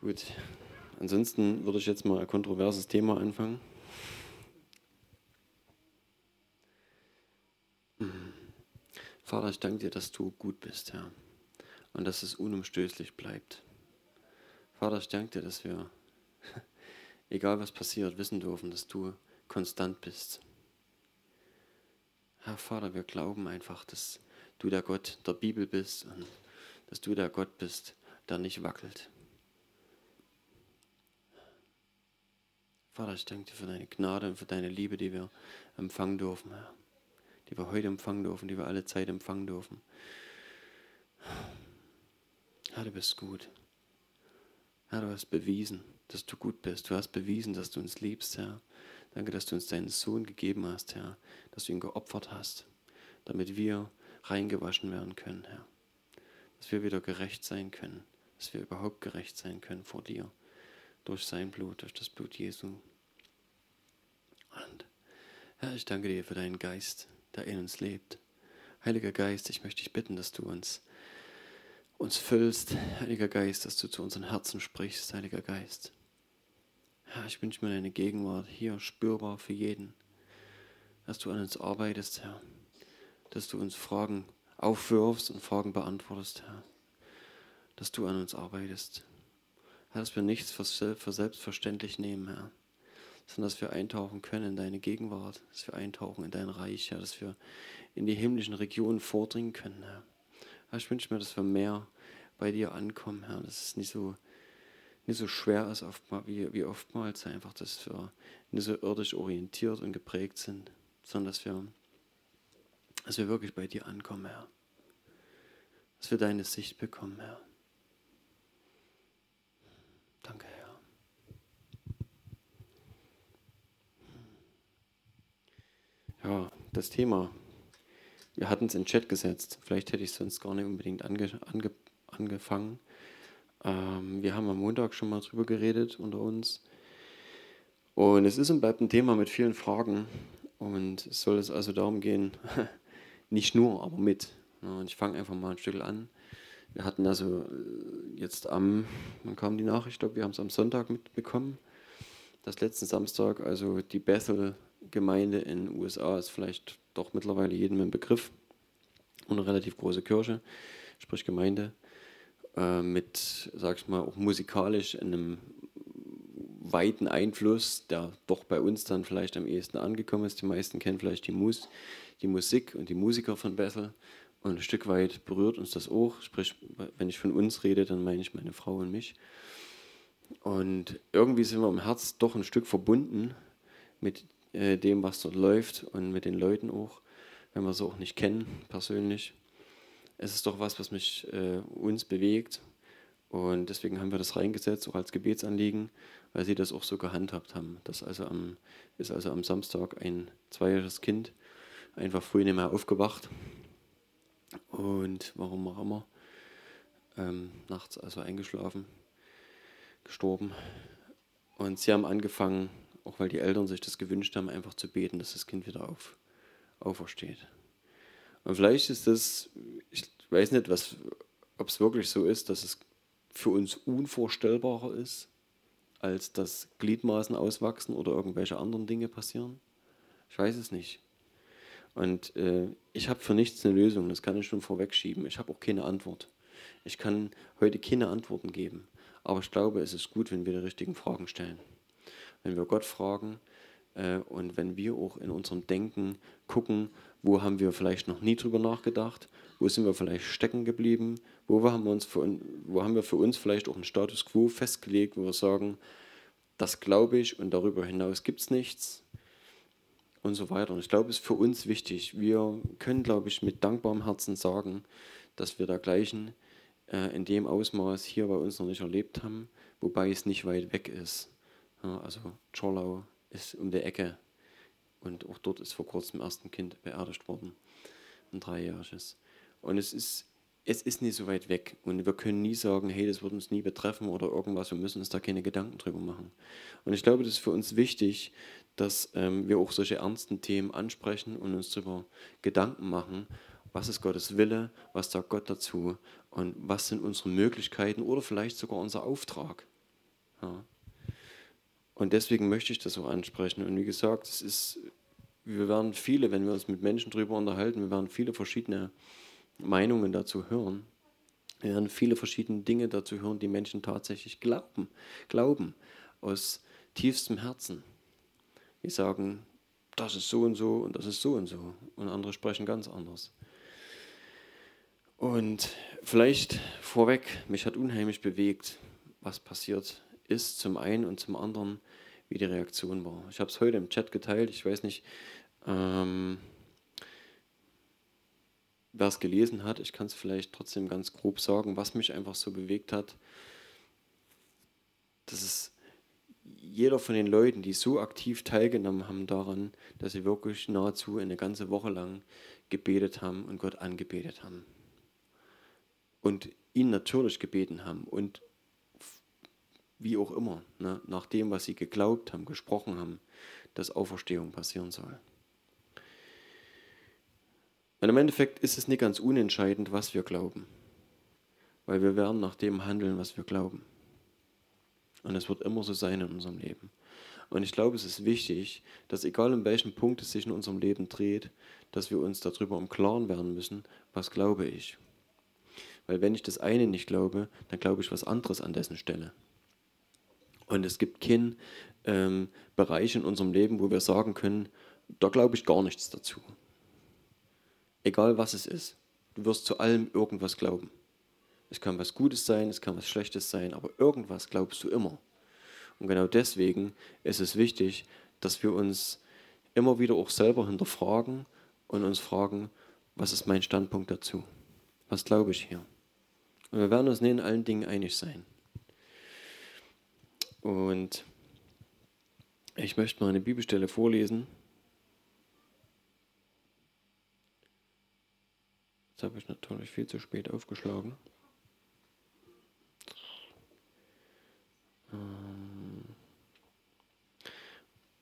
Gut. Ansonsten würde ich jetzt mal ein kontroverses Thema anfangen. Vater, ich danke dir, dass du gut bist, Herr, und dass es unumstößlich bleibt. Vater, ich danke dir, dass wir, egal was passiert, wissen dürfen, dass du konstant bist. Herr Vater, wir glauben einfach, dass du der Gott der Bibel bist und dass du der Gott bist, der nicht wackelt. Vater, ich danke dir für deine Gnade und für deine Liebe, die wir empfangen dürfen, Herr. Die wir heute empfangen dürfen, die wir alle Zeit empfangen dürfen. Herr, du bist gut. Herr, du hast bewiesen, dass du gut bist. Du hast bewiesen, dass du uns liebst, Herr. Danke, dass du uns deinen Sohn gegeben hast, Herr. Dass du ihn geopfert hast, damit wir reingewaschen werden können, Herr. Dass wir wieder gerecht sein können. Dass wir überhaupt gerecht sein können vor dir. Durch sein Blut, durch das Blut Jesu. Und Herr, ich danke dir für deinen Geist, der in uns lebt. Heiliger Geist, ich möchte dich bitten, dass du uns, uns füllst. Heiliger Geist, dass du zu unseren Herzen sprichst, Heiliger Geist. Herr, ich wünsche mir deine Gegenwart hier spürbar für jeden. Dass du an uns arbeitest, Herr. Dass du uns Fragen aufwirfst und Fragen beantwortest, Herr. Dass du an uns arbeitest. Dass wir nichts für selbstverständlich nehmen, Herr, sondern dass wir eintauchen können in deine Gegenwart, dass wir eintauchen in dein Reich, Herr, dass wir in die himmlischen Regionen vordringen können, Herr. Herr ich wünsche mir, dass wir mehr bei dir ankommen, Herr, dass es nicht so, nicht so schwer ist oftmals, wie, wie oftmals einfach, dass wir nicht so irdisch orientiert und geprägt sind, sondern dass wir, dass wir wirklich bei dir ankommen, Herr. Dass wir deine Sicht bekommen, Herr. Danke, Herr. Ja, das Thema. Wir hatten es in den Chat gesetzt. Vielleicht hätte ich es sonst gar nicht unbedingt ange, ange, angefangen. Ähm, wir haben am Montag schon mal drüber geredet unter uns. Und es ist und bleibt ein Thema mit vielen Fragen. Und es soll es also darum gehen, nicht nur, aber mit. Und ich fange einfach mal ein Stück an. Wir hatten also äh, jetzt am, wann kam die Nachricht, ich glaube, wir haben es am Sonntag mitbekommen, dass letzten Samstag, also die Bethel-Gemeinde in den USA ist vielleicht doch mittlerweile jedem ein Begriff. Und eine relativ große Kirche, sprich Gemeinde, äh, mit, sag ich mal, auch musikalisch einem weiten Einfluss, der doch bei uns dann vielleicht am ehesten angekommen ist. Die meisten kennen vielleicht die, Mus die Musik und die Musiker von Bethel. Und ein Stück weit berührt uns das auch. Sprich, wenn ich von uns rede, dann meine ich meine Frau und mich. Und irgendwie sind wir im Herz doch ein Stück verbunden mit äh, dem, was dort läuft und mit den Leuten auch, wenn wir sie auch nicht kennen persönlich. Es ist doch was, was mich äh, uns bewegt. Und deswegen haben wir das reingesetzt, auch als Gebetsanliegen, weil sie das auch so gehandhabt haben. Das also am, ist also am Samstag ein zweijähriges Kind einfach früh nicht mehr aufgewacht und warum auch immer, ähm, nachts also eingeschlafen, gestorben. Und sie haben angefangen, auch weil die Eltern sich das gewünscht haben, einfach zu beten, dass das Kind wieder auf, aufersteht. Und vielleicht ist das, ich weiß nicht, ob es wirklich so ist, dass es für uns unvorstellbarer ist, als dass Gliedmaßen auswachsen oder irgendwelche anderen Dinge passieren. Ich weiß es nicht. Und äh, ich habe für nichts eine Lösung, das kann ich schon vorwegschieben. Ich habe auch keine Antwort. Ich kann heute keine Antworten geben. Aber ich glaube, es ist gut, wenn wir die richtigen Fragen stellen. Wenn wir Gott fragen äh, und wenn wir auch in unserem Denken gucken, wo haben wir vielleicht noch nie drüber nachgedacht, wo sind wir vielleicht stecken geblieben, wo haben uns für, wo haben wir für uns vielleicht auch einen Status quo festgelegt, wo wir sagen, das glaube ich und darüber hinaus gibt es nichts und so weiter. Und ich glaube, es ist für uns wichtig. Wir können, glaube ich, mit dankbarem Herzen sagen, dass wir dergleichen äh, in dem Ausmaß hier bei uns noch nicht erlebt haben, wobei es nicht weit weg ist. Ja, also Czorlau ist um die Ecke und auch dort ist vor kurzem erst ein Kind beerdigt worden, ein dreijähriges. Und es ist, es ist nicht so weit weg und wir können nie sagen, hey, das wird uns nie betreffen oder irgendwas, wir müssen uns da keine Gedanken drüber machen. Und ich glaube, das ist für uns wichtig, dass ähm, wir auch solche ernsten Themen ansprechen und uns darüber Gedanken machen, was ist Gottes Wille, was sagt Gott dazu und was sind unsere Möglichkeiten oder vielleicht sogar unser Auftrag. Ja. Und deswegen möchte ich das auch ansprechen. Und wie gesagt, es ist, wir werden viele, wenn wir uns mit Menschen darüber unterhalten, wir werden viele verschiedene Meinungen dazu hören. Wir werden viele verschiedene Dinge dazu hören, die Menschen tatsächlich glauben, glauben aus tiefstem Herzen. Die sagen, das ist so und so und das ist so und so. Und andere sprechen ganz anders. Und vielleicht vorweg, mich hat unheimlich bewegt, was passiert ist, zum einen und zum anderen, wie die Reaktion war. Ich habe es heute im Chat geteilt, ich weiß nicht, ähm, wer es gelesen hat. Ich kann es vielleicht trotzdem ganz grob sagen, was mich einfach so bewegt hat. Das ist jeder von den Leuten, die so aktiv teilgenommen haben daran, dass sie wirklich nahezu eine ganze Woche lang gebetet haben und Gott angebetet haben. Und ihn natürlich gebeten haben und wie auch immer, ne, nach dem, was sie geglaubt haben, gesprochen haben, dass Auferstehung passieren soll. Und im Endeffekt ist es nicht ganz unentscheidend, was wir glauben, weil wir werden nach dem handeln, was wir glauben. Und es wird immer so sein in unserem Leben. Und ich glaube, es ist wichtig, dass egal in welchem Punkt es sich in unserem Leben dreht, dass wir uns darüber im Klaren werden müssen, was glaube ich. Weil wenn ich das eine nicht glaube, dann glaube ich was anderes an dessen Stelle. Und es gibt keinen ähm, Bereich in unserem Leben, wo wir sagen können, da glaube ich gar nichts dazu. Egal was es ist, du wirst zu allem irgendwas glauben. Es kann was Gutes sein, es kann was Schlechtes sein, aber irgendwas glaubst du immer. Und genau deswegen ist es wichtig, dass wir uns immer wieder auch selber hinterfragen und uns fragen, was ist mein Standpunkt dazu? Was glaube ich hier? Und wir werden uns nicht in allen Dingen einig sein. Und ich möchte mal eine Bibelstelle vorlesen. Jetzt habe ich natürlich viel zu spät aufgeschlagen.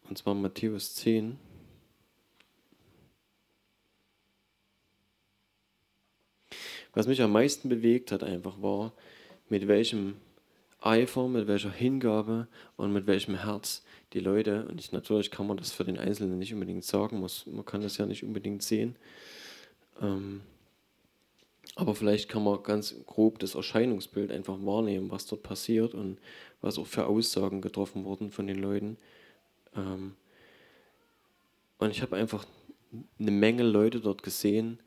Und zwar Matthäus 10. Was mich am meisten bewegt hat, einfach war, mit welchem Eifer, mit welcher Hingabe und mit welchem Herz die Leute, und ich, natürlich kann man das für den Einzelnen nicht unbedingt sagen, muss, man kann das ja nicht unbedingt sehen, ähm, aber vielleicht kann man ganz grob das Erscheinungsbild einfach wahrnehmen, was dort passiert und was auch für Aussagen getroffen wurden von den Leuten. Ähm, und ich habe einfach eine Menge Leute dort gesehen,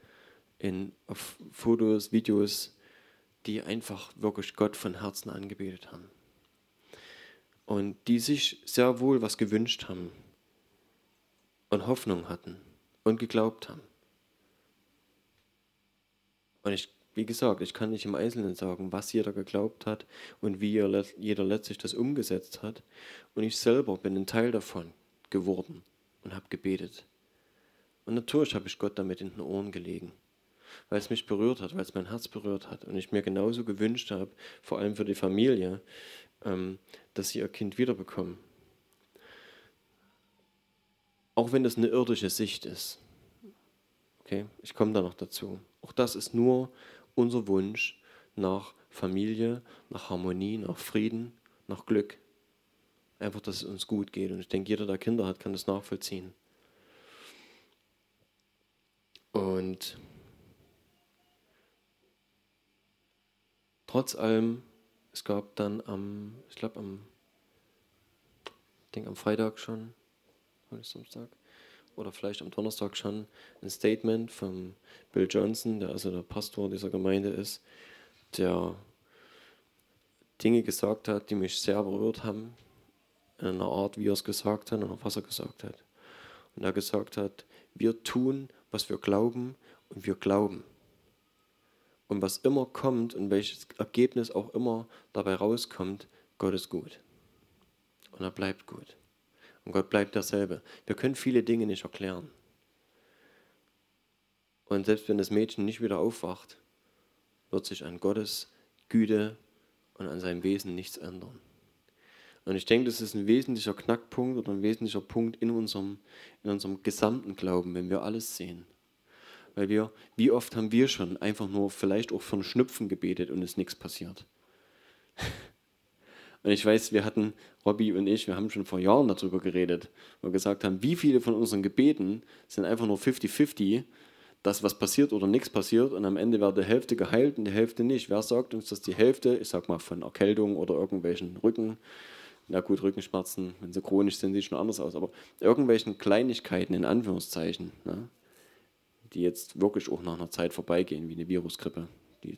in, auf Fotos, Videos, die einfach wirklich Gott von Herzen angebetet haben. Und die sich sehr wohl was gewünscht haben und Hoffnung hatten und geglaubt haben. Und ich, wie gesagt, ich kann nicht im Einzelnen sagen, was jeder geglaubt hat und wie jeder letztlich das umgesetzt hat. Und ich selber bin ein Teil davon geworden und habe gebetet. Und natürlich habe ich Gott damit in den Ohren gelegen weil es mich berührt hat, weil es mein Herz berührt hat und ich mir genauso gewünscht habe, vor allem für die Familie, ähm, dass sie ihr Kind wiederbekommen. Auch wenn das eine irdische Sicht ist. Okay, ich komme da noch dazu. Auch das ist nur unser Wunsch nach Familie, nach Harmonie, nach Frieden, nach Glück. Einfach, dass es uns gut geht. Und ich denke, jeder, der Kinder hat, kann das nachvollziehen. Und trotz allem, es gab dann am, ich glaube am, ich denke am Freitag schon, heute Samstag, oder vielleicht am Donnerstag schon, ein Statement von Bill Johnson, der also der Pastor dieser Gemeinde ist, der Dinge gesagt hat, die mich sehr berührt haben, in einer Art, wie er es gesagt hat und auf was er gesagt hat. Und er gesagt hat, wir tun, was wir glauben und wir glauben. Und was immer kommt und welches Ergebnis auch immer dabei rauskommt, Gott ist gut. Und er bleibt gut. Und Gott bleibt derselbe. Wir können viele Dinge nicht erklären. Und selbst wenn das Mädchen nicht wieder aufwacht, wird sich an Gottes Güte und an seinem Wesen nichts ändern. Und ich denke, das ist ein wesentlicher Knackpunkt oder ein wesentlicher Punkt in unserem, in unserem gesamten Glauben, wenn wir alles sehen. Weil wir, wie oft haben wir schon einfach nur vielleicht auch von Schnupfen gebetet und ist nichts passiert. Und ich weiß, wir hatten, Robby und ich, wir haben schon vor Jahren darüber geredet, wo wir gesagt haben, wie viele von unseren Gebeten sind einfach nur 50-50, dass was passiert oder nichts passiert und am Ende wird die Hälfte geheilt und die Hälfte nicht. Wer sagt uns, dass die Hälfte, ich sag mal von Erkältung oder irgendwelchen Rücken, na gut, Rückenschmerzen, wenn sie chronisch sind, sieht schon anders aus, aber irgendwelchen Kleinigkeiten in Anführungszeichen, ne, die jetzt wirklich auch nach einer Zeit vorbeigehen, wie eine Virusgrippe, die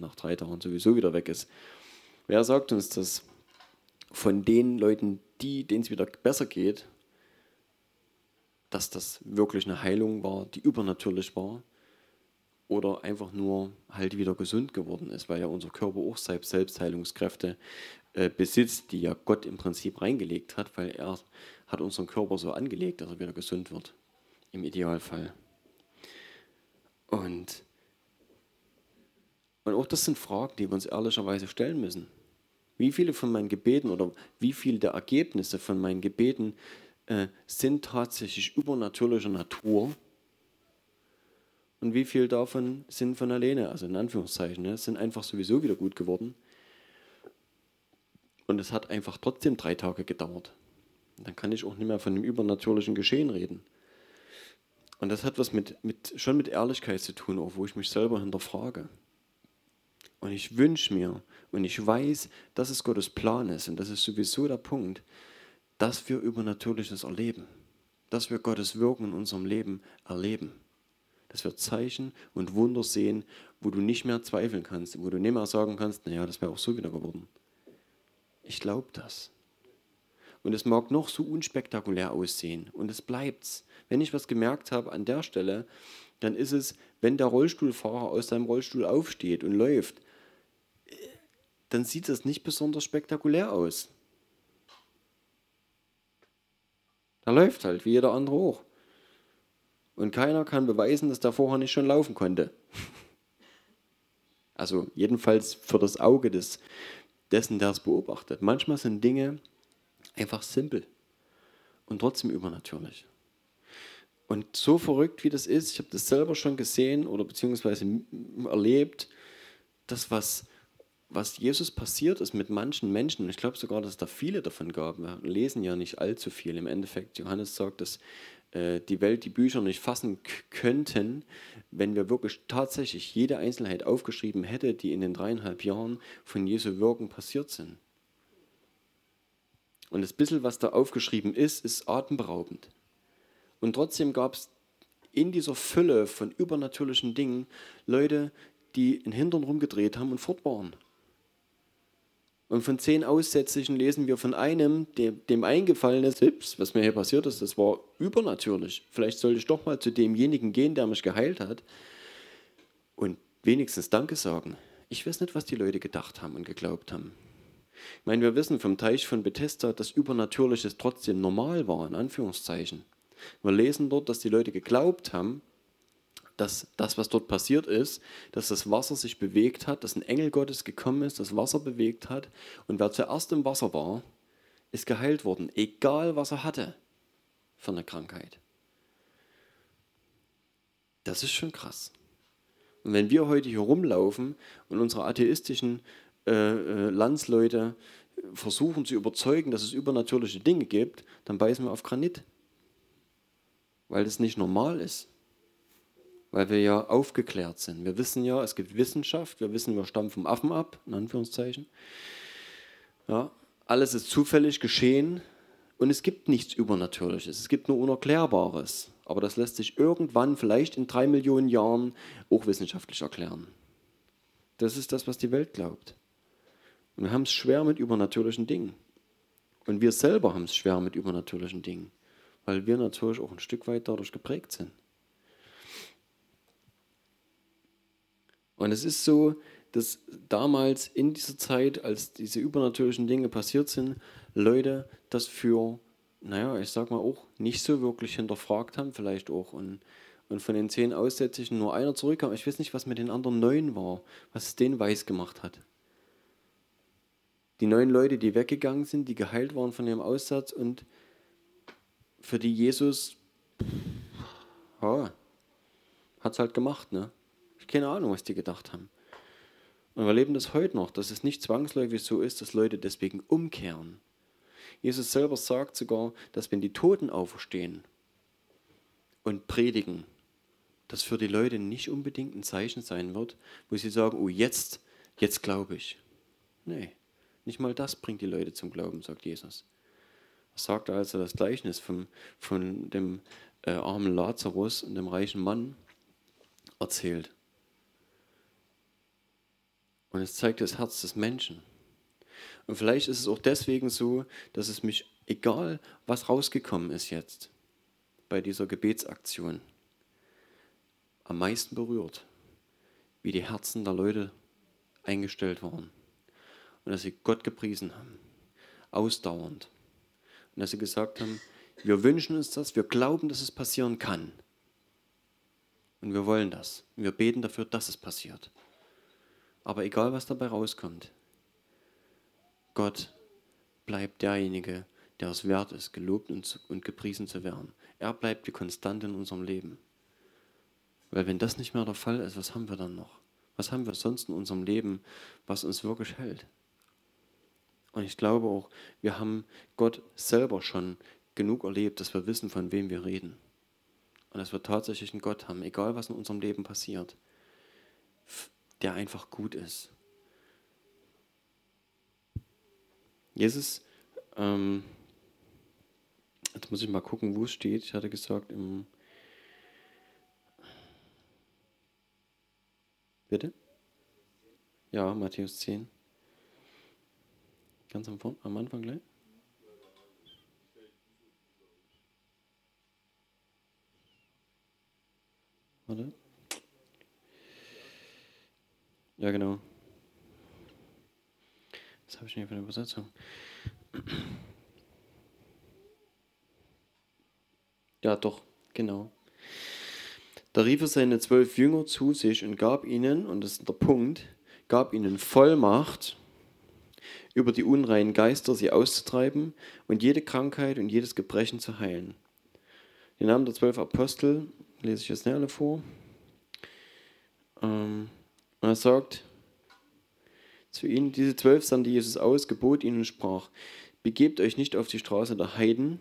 nach drei Tagen sowieso wieder weg ist. Wer sagt uns, dass von den Leuten, die, denen es wieder besser geht, dass das wirklich eine Heilung war, die übernatürlich war oder einfach nur halt wieder gesund geworden ist, weil ja unser Körper auch Selbstheilungskräfte äh, besitzt, die ja Gott im Prinzip reingelegt hat, weil er hat unseren Körper so angelegt, dass er wieder gesund wird, im Idealfall. Und, und auch das sind Fragen, die wir uns ehrlicherweise stellen müssen. Wie viele von meinen Gebeten oder wie viele der Ergebnisse von meinen Gebeten äh, sind tatsächlich übernatürlicher Natur und wie viel davon sind von alleine, also in Anführungszeichen, ne, sind einfach sowieso wieder gut geworden. Und es hat einfach trotzdem drei Tage gedauert. dann kann ich auch nicht mehr von dem übernatürlichen Geschehen reden. Und das hat was mit, mit, schon mit Ehrlichkeit zu tun, auch wo ich mich selber hinterfrage. Und ich wünsche mir und ich weiß, dass es Gottes Plan ist und das ist sowieso der Punkt, dass wir Übernatürliches erleben, dass wir Gottes Wirken in unserem Leben erleben, dass wir Zeichen und Wunder sehen, wo du nicht mehr zweifeln kannst, wo du nicht mehr sagen kannst, naja, das wäre auch so wieder geworden. Ich glaube das. Und es mag noch so unspektakulär aussehen und es bleibt's. Wenn ich was gemerkt habe an der Stelle, dann ist es, wenn der Rollstuhlfahrer aus seinem Rollstuhl aufsteht und läuft, dann sieht das nicht besonders spektakulär aus. Er läuft halt, wie jeder andere auch. Und keiner kann beweisen, dass der vorher nicht schon laufen konnte. Also jedenfalls für das Auge des, dessen, der es beobachtet. Manchmal sind Dinge einfach simpel und trotzdem übernatürlich. Und so verrückt wie das ist, ich habe das selber schon gesehen oder beziehungsweise erlebt, das, was was Jesus passiert ist mit manchen Menschen, und ich glaube sogar, dass es da viele davon gab, wir lesen ja nicht allzu viel. Im Endeffekt, Johannes sagt, dass äh, die Welt die Bücher nicht fassen könnten, wenn wir wirklich tatsächlich jede Einzelheit aufgeschrieben hätte, die in den dreieinhalb Jahren von Jesu Wirken passiert sind. Und das bisschen, was da aufgeschrieben ist, ist atemberaubend. Und trotzdem gab es in dieser Fülle von übernatürlichen Dingen Leute, die den Hintern rumgedreht haben und fort waren. Und von zehn Aussätzigen lesen wir von einem, dem, dem eingefallen ist, Hips, was mir hier passiert ist, das war übernatürlich. Vielleicht sollte ich doch mal zu demjenigen gehen, der mich geheilt hat und wenigstens Danke sagen. Ich weiß nicht, was die Leute gedacht haben und geglaubt haben. Ich meine, wir wissen vom Teich von Bethesda, dass Übernatürliches trotzdem normal war, in Anführungszeichen. Wir lesen dort, dass die Leute geglaubt haben, dass das, was dort passiert ist, dass das Wasser sich bewegt hat, dass ein Engel Gottes gekommen ist, das Wasser bewegt hat und wer zuerst im Wasser war, ist geheilt worden, egal was er hatte für eine Krankheit. Das ist schon krass. Und wenn wir heute hier rumlaufen und unsere atheistischen äh, äh, Landsleute versuchen zu überzeugen, dass es übernatürliche Dinge gibt, dann beißen wir auf Granit, weil das nicht normal ist weil wir ja aufgeklärt sind. Wir wissen ja, es gibt Wissenschaft, wir wissen, wir stammen vom Affen ab, in Anführungszeichen. Ja, alles ist zufällig geschehen und es gibt nichts Übernatürliches, es gibt nur Unerklärbares. Aber das lässt sich irgendwann, vielleicht in drei Millionen Jahren, auch wissenschaftlich erklären. Das ist das, was die Welt glaubt. Und wir haben es schwer mit übernatürlichen Dingen. Und wir selber haben es schwer mit übernatürlichen Dingen, weil wir natürlich auch ein Stück weit dadurch geprägt sind. Und es ist so, dass damals in dieser Zeit, als diese übernatürlichen Dinge passiert sind, Leute das für, naja, ich sag mal auch, nicht so wirklich hinterfragt haben, vielleicht auch. Und, und von den zehn Aussätzigen nur einer zurückkam. Ich weiß nicht, was mit den anderen neun war, was es denen weiß gemacht hat. Die neun Leute, die weggegangen sind, die geheilt waren von ihrem Aussatz und für die Jesus, ja, hat es halt gemacht, ne? Keine Ahnung, was die gedacht haben. Und wir erleben das heute noch, dass es nicht zwangsläufig so ist, dass Leute deswegen umkehren. Jesus selber sagt sogar, dass wenn die Toten auferstehen und predigen, das für die Leute nicht unbedingt ein Zeichen sein wird, wo sie sagen, oh jetzt, jetzt glaube ich. Nee, nicht mal das bringt die Leute zum Glauben, sagt Jesus. Er sagt also das Gleichnis vom, von dem äh, armen Lazarus und dem reichen Mann erzählt. Und es zeigt das Herz des Menschen. Und vielleicht ist es auch deswegen so, dass es mich, egal was rausgekommen ist jetzt bei dieser Gebetsaktion, am meisten berührt, wie die Herzen der Leute eingestellt waren. Und dass sie Gott gepriesen haben, ausdauernd. Und dass sie gesagt haben, wir wünschen uns das, wir glauben, dass es passieren kann. Und wir wollen das. Und wir beten dafür, dass es passiert. Aber egal, was dabei rauskommt, Gott bleibt derjenige, der es wert ist, gelobt und, gepriesen zu werden. Er bleibt die Konstante in unserem Leben. Weil wenn das nicht mehr der Fall ist, was haben wir dann noch? Was haben wir sonst in unserem Leben, was uns wirklich hält? Und ich glaube auch, wir haben Gott selber schon genug erlebt, dass wir wissen, von wem wir reden. Und dass wir tatsächlich einen Gott haben, egal was in unserem Leben passiert, der einfach gut ist. Jesus, ähm, jetzt muss ich mal gucken, wo es steht. Ich hatte gesagt, im. Bitte? Ja, Matthäus 10. Ganz am, am Anfang gleich. Warte. Ja, genau. Was habe ich denn hier für eine Übersetzung? Ja, doch, genau. Da rief er seine zwölf Jünger zu sich und gab ihnen, und das ist der Punkt, gab ihnen Vollmacht, über die unreinen Geister sie auszutreiben und jede Krankheit und jedes Gebrechen zu heilen. Die Namen der zwölf Apostel lese ich jetzt nicht alle vor. Ähm, und er sagt zu ihnen, diese zwölf sandte Jesus aus, gebot ihnen und sprach, begebt euch nicht auf die Straße der Heiden.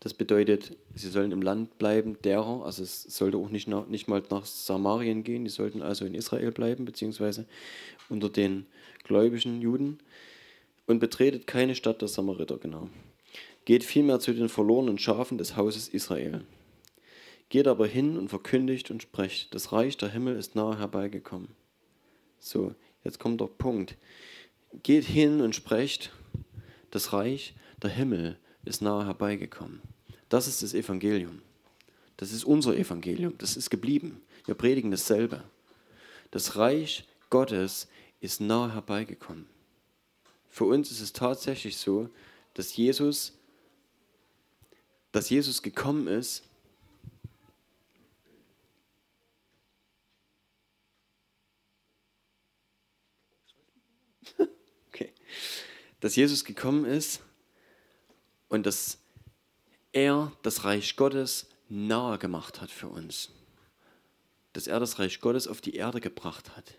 Das bedeutet, sie sollen im Land bleiben derer, also es sollte auch nicht, nach, nicht mal nach Samarien gehen, die sollten also in Israel bleiben, beziehungsweise unter den gläubigen Juden. Und betretet keine Stadt der Samariter, genau. Geht vielmehr zu den verlorenen Schafen des Hauses Israel. Geht aber hin und verkündigt und sprecht, das Reich der Himmel ist nahe herbeigekommen. So, jetzt kommt der Punkt. Geht hin und sprecht, das Reich der Himmel ist nahe herbeigekommen. Das ist das Evangelium. Das ist unser Evangelium. Das ist geblieben. Wir predigen dasselbe. Das Reich Gottes ist nahe herbeigekommen. Für uns ist es tatsächlich so, dass Jesus, dass Jesus gekommen ist, dass Jesus gekommen ist und dass er das Reich Gottes nahe gemacht hat für uns. Dass er das Reich Gottes auf die Erde gebracht hat.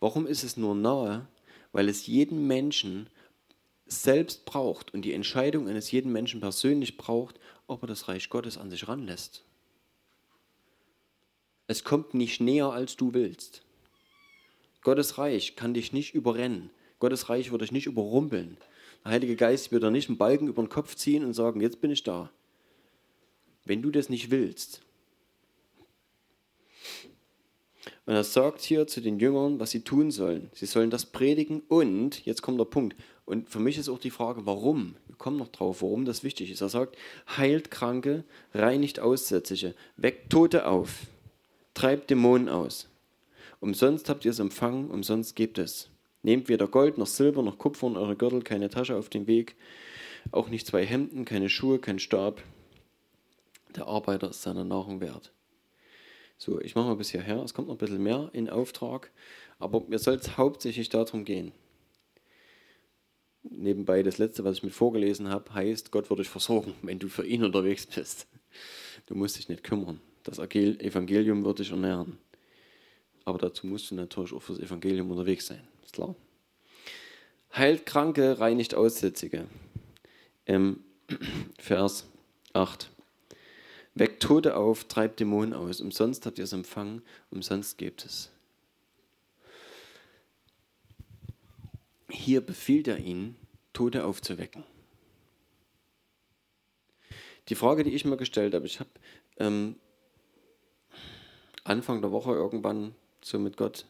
Warum ist es nur nahe? Weil es jeden Menschen selbst braucht und die Entscheidung eines jeden Menschen persönlich braucht, ob er das Reich Gottes an sich ranlässt. Es kommt nicht näher, als du willst. Gottes Reich kann dich nicht überrennen. Gottes Reich wird dich nicht überrumpeln. Der Heilige Geist wird dir nicht einen Balken über den Kopf ziehen und sagen, jetzt bin ich da. Wenn du das nicht willst. Und er sagt hier zu den Jüngern, was sie tun sollen. Sie sollen das predigen und, jetzt kommt der Punkt, und für mich ist auch die Frage, warum? Wir kommen noch drauf, warum das wichtig ist. Er sagt, heilt Kranke, reinigt Aussätzliche, weckt Tote auf, treibt Dämonen aus. Umsonst habt ihr es empfangen, umsonst gebt es. Nehmt weder Gold noch Silber noch Kupfer in eure Gürtel, keine Tasche auf dem Weg, auch nicht zwei Hemden, keine Schuhe, kein Stab. Der Arbeiter ist seiner Nahrung wert. So, ich mache mal bis hierher. Es kommt noch ein bisschen mehr in Auftrag, aber mir soll es hauptsächlich darum gehen. Nebenbei, das letzte, was ich mit vorgelesen habe, heißt, Gott wird dich versorgen, wenn du für ihn unterwegs bist. Du musst dich nicht kümmern. Das Evangelium wird dich ernähren. Aber dazu musst du natürlich auch fürs Evangelium unterwegs sein. Ist klar. Heilt Kranke, reinigt Aussätzige. Im Vers 8. Weckt Tote auf, treibt Dämonen aus. Umsonst habt ihr es empfangen, umsonst gebt es. Hier befiehlt er ihnen, Tote aufzuwecken. Die Frage, die ich mir gestellt habe, ich habe ähm, Anfang der Woche irgendwann so mit Gott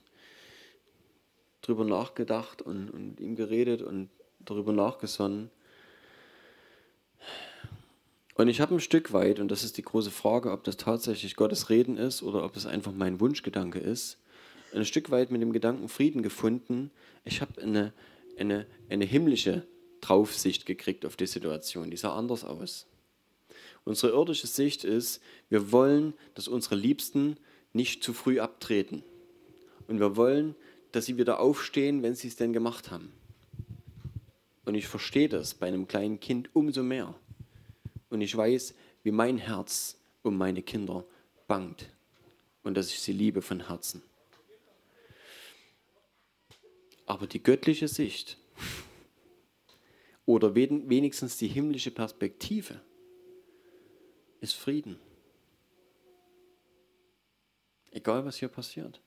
drüber nachgedacht und, und ihm geredet und darüber nachgesonnen. Und ich habe ein Stück weit, und das ist die große Frage, ob das tatsächlich Gottes Reden ist oder ob es einfach mein Wunschgedanke ist, ein Stück weit mit dem Gedanken Frieden gefunden. Ich habe eine, eine, eine himmlische Draufsicht gekriegt auf die Situation. Die sah anders aus. Unsere irdische Sicht ist, wir wollen, dass unsere Liebsten nicht zu früh abtreten. Und wir wollen, dass sie wieder aufstehen, wenn sie es denn gemacht haben. Und ich verstehe das bei einem kleinen Kind umso mehr. Und ich weiß, wie mein Herz um meine Kinder bangt und dass ich sie liebe von Herzen. Aber die göttliche Sicht oder wenigstens die himmlische Perspektive ist Frieden. Egal was hier passiert.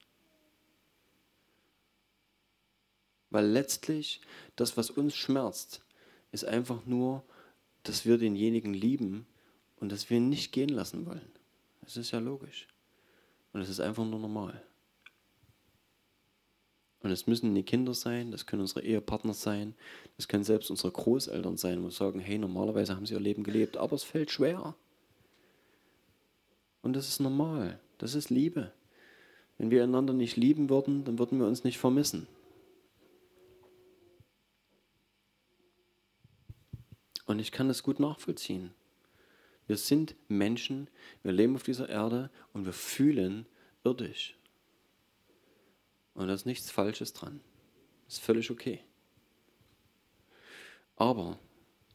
Weil letztlich das, was uns schmerzt, ist einfach nur, dass wir denjenigen lieben und dass wir ihn nicht gehen lassen wollen. Das ist ja logisch. Und es ist einfach nur normal. Und es müssen die Kinder sein, das können unsere Ehepartner sein, das können selbst unsere Großeltern sein, wo sagen, hey, normalerweise haben sie ihr Leben gelebt, aber es fällt schwer. Und das ist normal, das ist Liebe. Wenn wir einander nicht lieben würden, dann würden wir uns nicht vermissen. Und ich kann das gut nachvollziehen. Wir sind Menschen, wir leben auf dieser Erde und wir fühlen irdisch. Und da ist nichts Falsches dran. Das ist völlig okay. Aber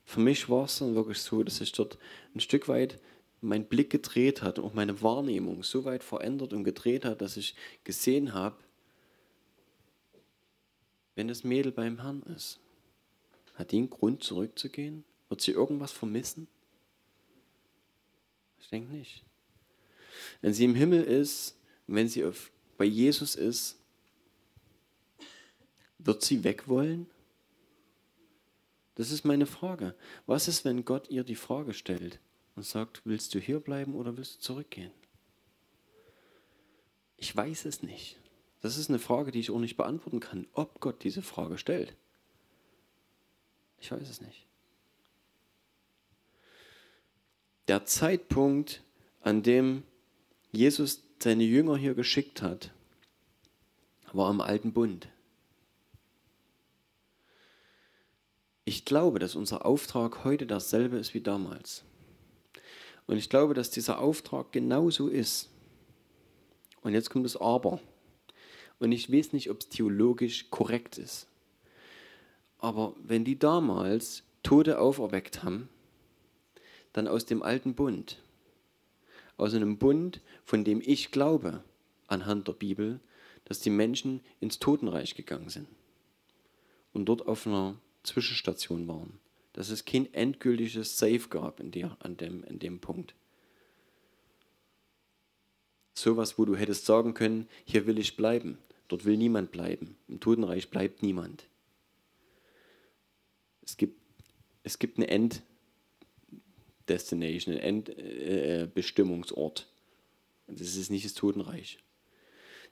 für mich war es dann wirklich so, dass ich dort ein Stück weit mein Blick gedreht hat und auch meine Wahrnehmung so weit verändert und gedreht hat, dass ich gesehen habe, wenn das Mädel beim Herrn ist, hat die einen Grund zurückzugehen? Wird sie irgendwas vermissen? Ich denke nicht. Wenn sie im Himmel ist, wenn sie auf, bei Jesus ist, wird sie weg wollen? Das ist meine Frage. Was ist, wenn Gott ihr die Frage stellt und sagt, willst du hier bleiben oder willst du zurückgehen? Ich weiß es nicht. Das ist eine Frage, die ich auch nicht beantworten kann, ob Gott diese Frage stellt. Ich weiß es nicht. Der Zeitpunkt, an dem Jesus seine Jünger hier geschickt hat, war im alten Bund. Ich glaube, dass unser Auftrag heute dasselbe ist wie damals. Und ich glaube, dass dieser Auftrag genauso ist. Und jetzt kommt das Aber. Und ich weiß nicht, ob es theologisch korrekt ist. Aber wenn die damals Tote auferweckt haben, dann aus dem alten Bund. Aus einem Bund, von dem ich glaube, anhand der Bibel, dass die Menschen ins Totenreich gegangen sind und dort auf einer Zwischenstation waren. Dass es kein endgültiges Safe gab in, der, an dem, in dem Punkt. Sowas, wo du hättest sagen können, hier will ich bleiben. Dort will niemand bleiben. Im Totenreich bleibt niemand. Es gibt, es gibt eine End, Destination, ein Endbestimmungsort. Äh, das ist nicht das Totenreich.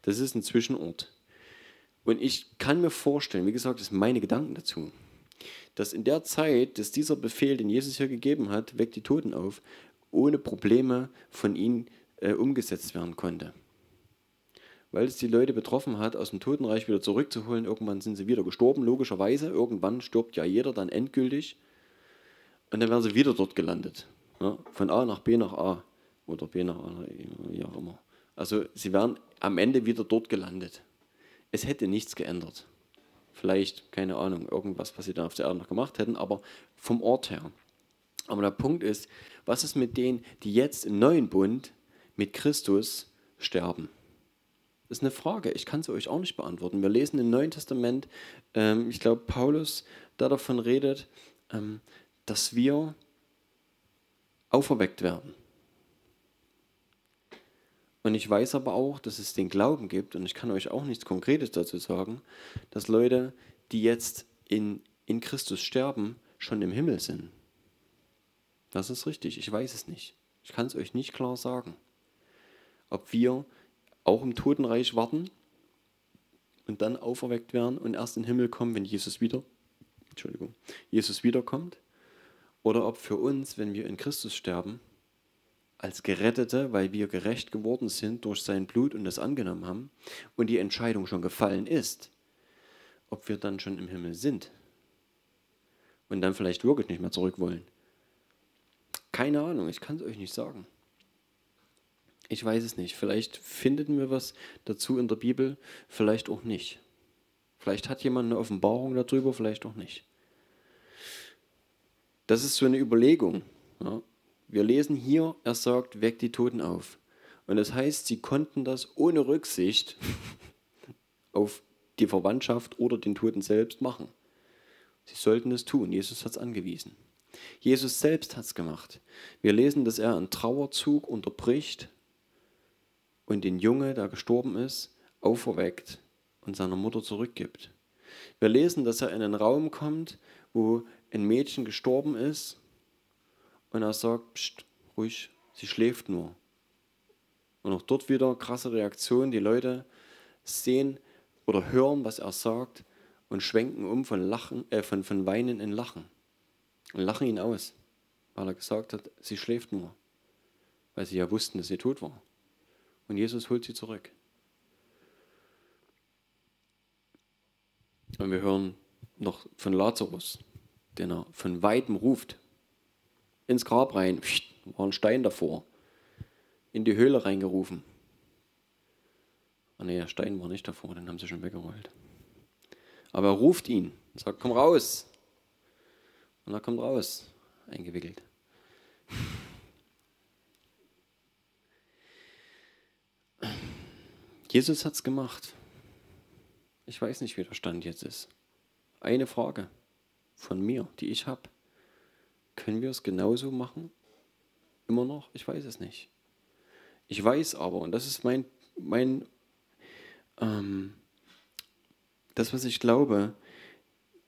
Das ist ein Zwischenort. Und ich kann mir vorstellen, wie gesagt, das sind meine Gedanken dazu, dass in der Zeit, dass dieser Befehl, den Jesus hier gegeben hat, weckt die Toten auf, ohne Probleme von ihnen äh, umgesetzt werden konnte. Weil es die Leute betroffen hat, aus dem Totenreich wieder zurückzuholen. Irgendwann sind sie wieder gestorben, logischerweise. Irgendwann stirbt ja jeder dann endgültig. Und dann werden sie wieder dort gelandet. Ja, von A nach B nach A. Oder B nach A, wie auch immer. Also sie wären am Ende wieder dort gelandet. Es hätte nichts geändert. Vielleicht, keine Ahnung, irgendwas, was sie dann auf der Erde noch gemacht hätten, aber vom Ort her. Aber der Punkt ist, was ist mit denen, die jetzt im neuen Bund mit Christus sterben? Das ist eine Frage. Ich kann sie euch auch nicht beantworten. Wir lesen im Neuen Testament, ähm, ich glaube, Paulus da davon redet, ähm, dass wir auferweckt werden. Und ich weiß aber auch, dass es den Glauben gibt, und ich kann euch auch nichts Konkretes dazu sagen, dass Leute, die jetzt in, in Christus sterben, schon im Himmel sind. Das ist richtig, ich weiß es nicht. Ich kann es euch nicht klar sagen. Ob wir auch im Totenreich warten und dann auferweckt werden und erst in den Himmel kommen, wenn Jesus wieder, Entschuldigung, Jesus wiederkommt, oder ob für uns, wenn wir in Christus sterben, als Gerettete, weil wir gerecht geworden sind durch sein Blut und das angenommen haben und die Entscheidung schon gefallen ist, ob wir dann schon im Himmel sind und dann vielleicht wirklich nicht mehr zurück wollen. Keine Ahnung, ich kann es euch nicht sagen. Ich weiß es nicht. Vielleicht findet mir was dazu in der Bibel, vielleicht auch nicht. Vielleicht hat jemand eine Offenbarung darüber, vielleicht auch nicht. Das ist so eine Überlegung. Ja. Wir lesen hier, er sagt, weckt die Toten auf. Und das heißt, sie konnten das ohne Rücksicht auf die Verwandtschaft oder den Toten selbst machen. Sie sollten es tun. Jesus hat es angewiesen. Jesus selbst hat es gemacht. Wir lesen, dass er einen Trauerzug unterbricht und den Junge, der gestorben ist, auferweckt und seiner Mutter zurückgibt. Wir lesen, dass er in einen Raum kommt, wo ein Mädchen gestorben ist und er sagt, Psst, ruhig, sie schläft nur. Und auch dort wieder krasse Reaktion, die Leute sehen oder hören, was er sagt und schwenken um von, Lachen, äh, von, von Weinen in Lachen und lachen ihn aus, weil er gesagt hat, sie schläft nur, weil sie ja wussten, dass sie tot war. Und Jesus holt sie zurück. Und wir hören noch von Lazarus, den er von weitem ruft. Ins Grab rein, war ein Stein davor. In die Höhle reingerufen. Ah nee, der Stein war nicht davor, den haben sie schon weggerollt. Aber er ruft ihn sagt, komm raus. Und er kommt raus, eingewickelt. Jesus hat es gemacht. Ich weiß nicht, wie der Stand jetzt ist. Eine Frage von mir, die ich habe. Können wir es genauso machen? Immer noch? Ich weiß es nicht. Ich weiß aber, und das ist mein, mein ähm, das, was ich glaube,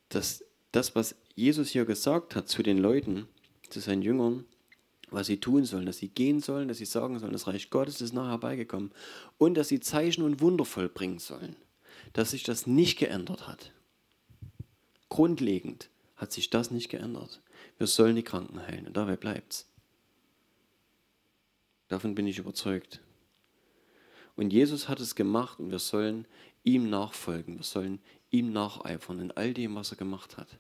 dass das, was Jesus hier gesagt hat zu den Leuten, zu seinen Jüngern, was sie tun sollen, dass sie gehen sollen, dass sie sagen sollen, das Reich Gottes ist nachher herbeigekommen und dass sie Zeichen und Wunder vollbringen sollen, dass sich das nicht geändert hat. Grundlegend hat sich das nicht geändert. Wir sollen die Kranken heilen und dabei bleibt's. Davon bin ich überzeugt. Und Jesus hat es gemacht und wir sollen ihm nachfolgen, wir sollen ihm nacheifern in all dem, was er gemacht hat.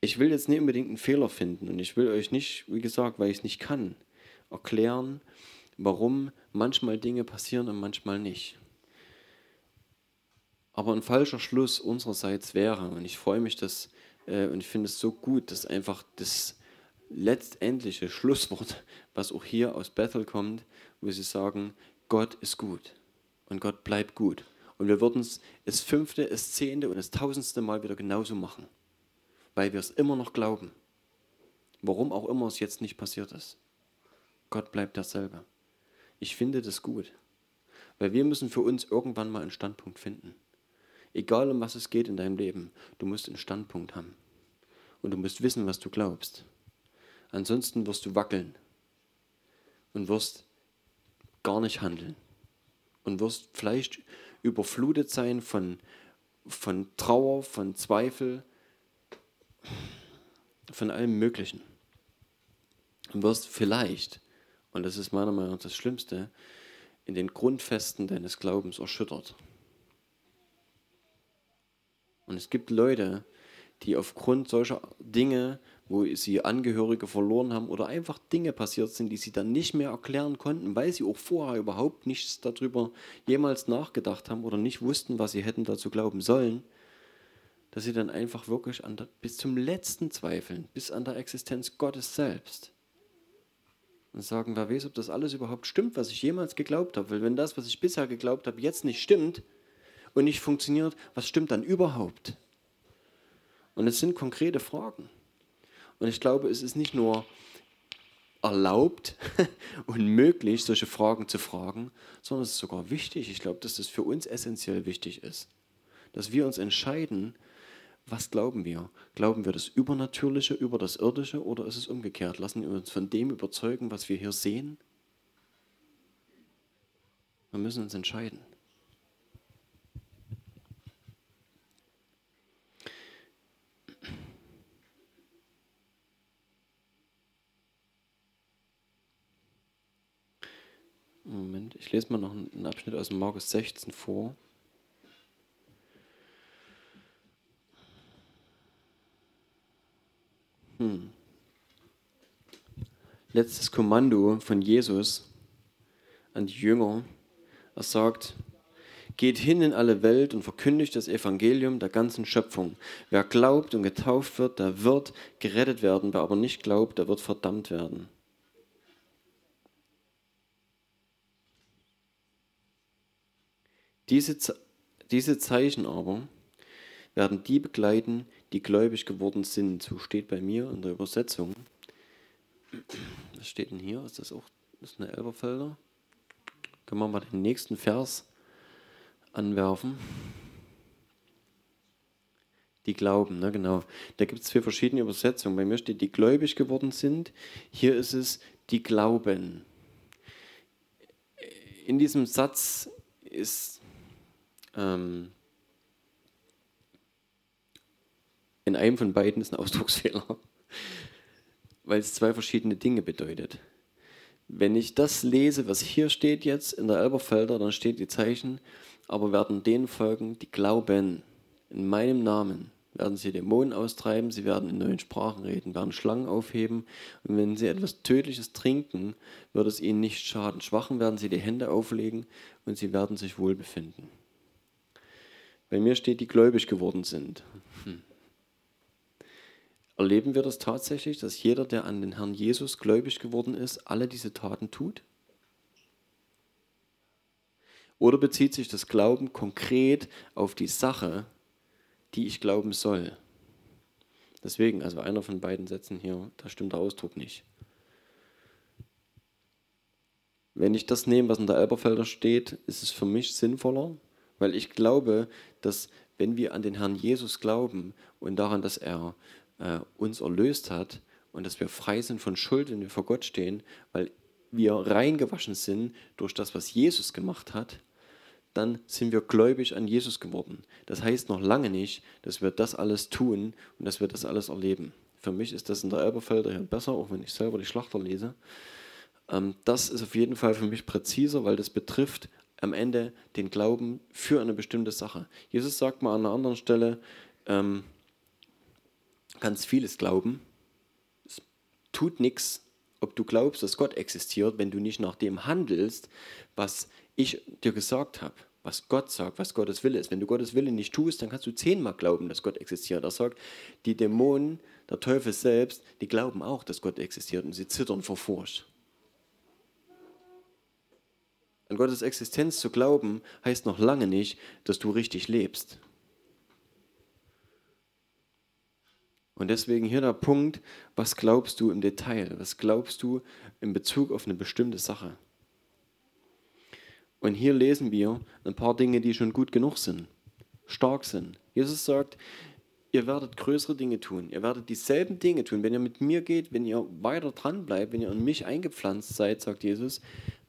Ich will jetzt nicht unbedingt einen Fehler finden und ich will euch nicht, wie gesagt, weil ich es nicht kann, erklären, warum manchmal Dinge passieren und manchmal nicht. Aber ein falscher Schluss unsererseits wäre, und ich freue mich, dass, äh, und ich finde es so gut, dass einfach das letztendliche Schlusswort, was auch hier aus Bethel kommt, wo sie sagen, Gott ist gut und Gott bleibt gut. Und wir würden es das fünfte, das zehnte und das tausendste Mal wieder genauso machen weil wir es immer noch glauben. Warum auch immer es jetzt nicht passiert ist. Gott bleibt derselbe. Ich finde das gut, weil wir müssen für uns irgendwann mal einen Standpunkt finden. Egal um was es geht in deinem Leben, du musst einen Standpunkt haben. Und du musst wissen, was du glaubst. Ansonsten wirst du wackeln und wirst gar nicht handeln. Und wirst vielleicht überflutet sein von, von Trauer, von Zweifel, von allem Möglichen. Du wirst vielleicht, und das ist meiner Meinung nach das Schlimmste, in den Grundfesten deines Glaubens erschüttert. Und es gibt Leute, die aufgrund solcher Dinge, wo sie Angehörige verloren haben oder einfach Dinge passiert sind, die sie dann nicht mehr erklären konnten, weil sie auch vorher überhaupt nichts darüber jemals nachgedacht haben oder nicht wussten, was sie hätten dazu glauben sollen, dass sie dann einfach wirklich der, bis zum letzten zweifeln, bis an der Existenz Gottes selbst. und sagen, wer weiß, ob das alles überhaupt stimmt, was ich jemals geglaubt habe. Weil wenn das, was ich bisher geglaubt habe, jetzt nicht stimmt und nicht funktioniert, was stimmt dann überhaupt? Und es sind konkrete Fragen. Und ich glaube, es ist nicht nur erlaubt und möglich, solche Fragen zu fragen, sondern es ist sogar wichtig. Ich glaube, dass das für uns essentiell wichtig ist. Dass wir uns entscheiden, was glauben wir? Glauben wir das Übernatürliche über das Irdische oder ist es umgekehrt? Lassen wir uns von dem überzeugen, was wir hier sehen? Wir müssen uns entscheiden. Moment, ich lese mal noch einen Abschnitt aus dem Markus 16 vor. Hm. Letztes Kommando von Jesus an die Jünger. Er sagt, geht hin in alle Welt und verkündigt das Evangelium der ganzen Schöpfung. Wer glaubt und getauft wird, der wird gerettet werden. Wer aber nicht glaubt, der wird verdammt werden. Diese, diese Zeichen aber werden die begleiten, die gläubig geworden sind. So steht bei mir in der Übersetzung. Was steht denn hier? Ist das auch ist eine Elberfelder? Können wir mal den nächsten Vers anwerfen? Die glauben, ne, genau. Da gibt es zwei verschiedene Übersetzungen. Bei mir steht, die gläubig geworden sind. Hier ist es, die glauben. In diesem Satz ist ähm, in einem von beiden ist ein Ausdrucksfehler, weil es zwei verschiedene Dinge bedeutet. Wenn ich das lese, was hier steht jetzt in der Elberfelder, dann steht die Zeichen, aber werden denen folgen, die glauben. In meinem Namen werden sie Dämonen austreiben, sie werden in neuen Sprachen reden, werden Schlangen aufheben und wenn sie etwas Tödliches trinken, wird es ihnen nicht schaden. Schwachen werden sie die Hände auflegen und sie werden sich wohlbefinden. Bei mir steht, die gläubig geworden sind. Hm. Erleben wir das tatsächlich, dass jeder, der an den Herrn Jesus gläubig geworden ist, alle diese Taten tut? Oder bezieht sich das Glauben konkret auf die Sache, die ich glauben soll? Deswegen, also einer von beiden Sätzen hier, da stimmt der Ausdruck nicht. Wenn ich das nehme, was in der Elberfelder steht, ist es für mich sinnvoller, weil ich glaube, dass wenn wir an den Herrn Jesus glauben und daran, dass er äh, uns erlöst hat und dass wir frei sind von Schuld, wenn wir vor Gott stehen, weil wir reingewaschen sind durch das, was Jesus gemacht hat, dann sind wir gläubig an Jesus geworden. Das heißt noch lange nicht, dass wir das alles tun und dass wir das alles erleben. Für mich ist das in der Elberfelder hier besser, auch wenn ich selber die Schlachter lese. Ähm, das ist auf jeden Fall für mich präziser, weil das betrifft am Ende den Glauben für eine bestimmte Sache. Jesus sagt mal an einer anderen Stelle, ähm, ganz vieles glauben. Es tut nichts, ob du glaubst, dass Gott existiert, wenn du nicht nach dem handelst, was ich dir gesagt habe, was Gott sagt, was Gottes Wille ist. Wenn du Gottes Wille nicht tust, dann kannst du zehnmal glauben, dass Gott existiert. Er sagt, die Dämonen, der Teufel selbst, die glauben auch, dass Gott existiert und sie zittern vor Furcht. An Gottes Existenz zu glauben, heißt noch lange nicht, dass du richtig lebst. Und deswegen hier der Punkt, was glaubst du im Detail? Was glaubst du in Bezug auf eine bestimmte Sache? Und hier lesen wir ein paar Dinge, die schon gut genug sind, stark sind. Jesus sagt, ihr werdet größere Dinge tun. Ihr werdet dieselben Dinge tun. Wenn ihr mit mir geht, wenn ihr weiter dran bleibt, wenn ihr in mich eingepflanzt seid, sagt Jesus,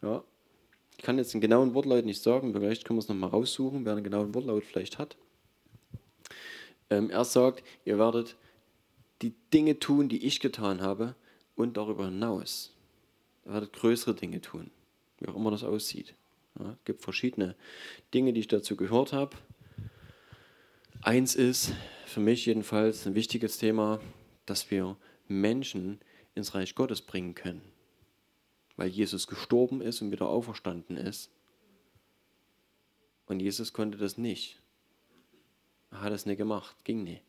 ja, kann jetzt den genauen Wortlaut nicht sagen, vielleicht können wir es nochmal raussuchen, wer einen genauen Wortlaut vielleicht hat. Ähm, er sagt, ihr werdet die Dinge tun, die ich getan habe und darüber hinaus. Ihr werdet größere Dinge tun, wie auch immer das aussieht. Ja, es gibt verschiedene Dinge, die ich dazu gehört habe. Eins ist für mich jedenfalls ein wichtiges Thema, dass wir Menschen ins Reich Gottes bringen können weil Jesus gestorben ist und wieder auferstanden ist. Und Jesus konnte das nicht. Er hat es nicht gemacht, ging nicht.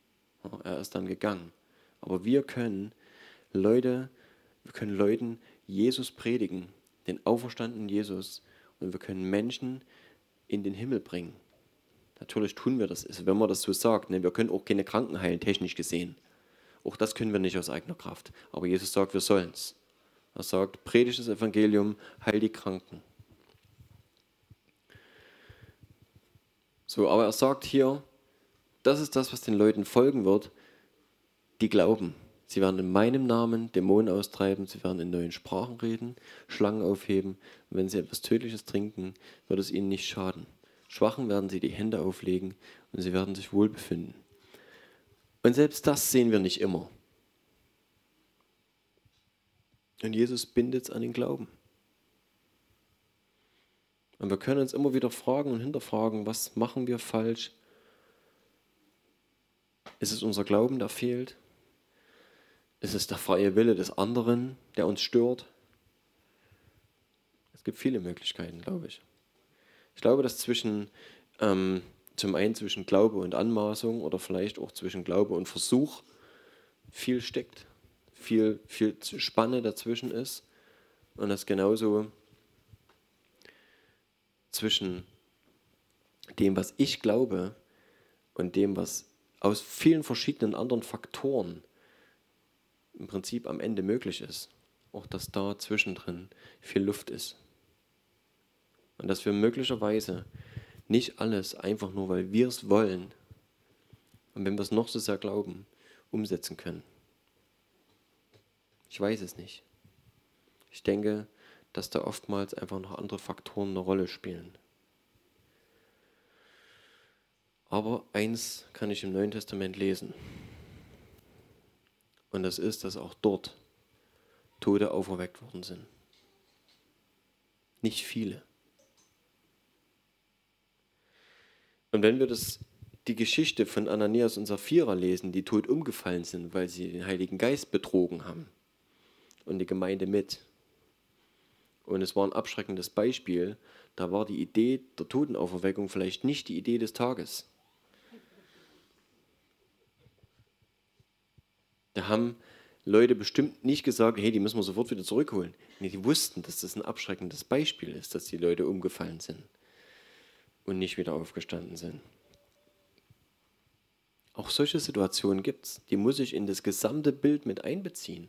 Er ist dann gegangen. Aber wir können Leute, wir können Leuten Jesus predigen, den auferstandenen Jesus, und wir können Menschen in den Himmel bringen. Natürlich tun wir das, wenn man das so sagt. Ne? Wir können auch keine Kranken heilen, technisch gesehen. Auch das können wir nicht aus eigener Kraft. Aber Jesus sagt, wir sollen es. Er sagt, predigt das Evangelium, heil die Kranken. So, aber er sagt hier, das ist das, was den Leuten folgen wird, die glauben. Sie werden in meinem Namen Dämonen austreiben, sie werden in neuen Sprachen reden, Schlangen aufheben. Und wenn sie etwas Tödliches trinken, wird es ihnen nicht schaden. Schwachen werden sie die Hände auflegen und sie werden sich wohlbefinden. Und selbst das sehen wir nicht immer. Und Jesus bindet es an den Glauben. Und wir können uns immer wieder fragen und hinterfragen, was machen wir falsch? Ist es unser Glauben, der fehlt? Ist es der freie Wille des anderen, der uns stört? Es gibt viele Möglichkeiten, glaube ich. Ich glaube, dass zwischen ähm, zum einen zwischen Glaube und Anmaßung oder vielleicht auch zwischen Glaube und Versuch viel steckt, viel, viel Spanne dazwischen ist und dass genauso zwischen dem, was ich glaube und dem, was aus vielen verschiedenen anderen Faktoren im Prinzip am Ende möglich ist. Auch dass da zwischendrin viel Luft ist. Und dass wir möglicherweise nicht alles einfach nur, weil wir es wollen und wenn wir es noch so sehr glauben, umsetzen können. Ich weiß es nicht. Ich denke, dass da oftmals einfach noch andere Faktoren eine Rolle spielen. Aber eins kann ich im Neuen Testament lesen. Und das ist, dass auch dort Tode auferweckt worden sind. Nicht viele. Und wenn wir das, die Geschichte von Ananias und Sapphira lesen, die tot umgefallen sind, weil sie den Heiligen Geist betrogen haben und die Gemeinde mit. Und es war ein abschreckendes Beispiel, da war die Idee der Totenauferweckung vielleicht nicht die Idee des Tages. Da haben Leute bestimmt nicht gesagt, hey, die müssen wir sofort wieder zurückholen. Nee, die wussten, dass das ein abschreckendes Beispiel ist, dass die Leute umgefallen sind und nicht wieder aufgestanden sind. Auch solche Situationen gibt es. Die muss ich in das gesamte Bild mit einbeziehen.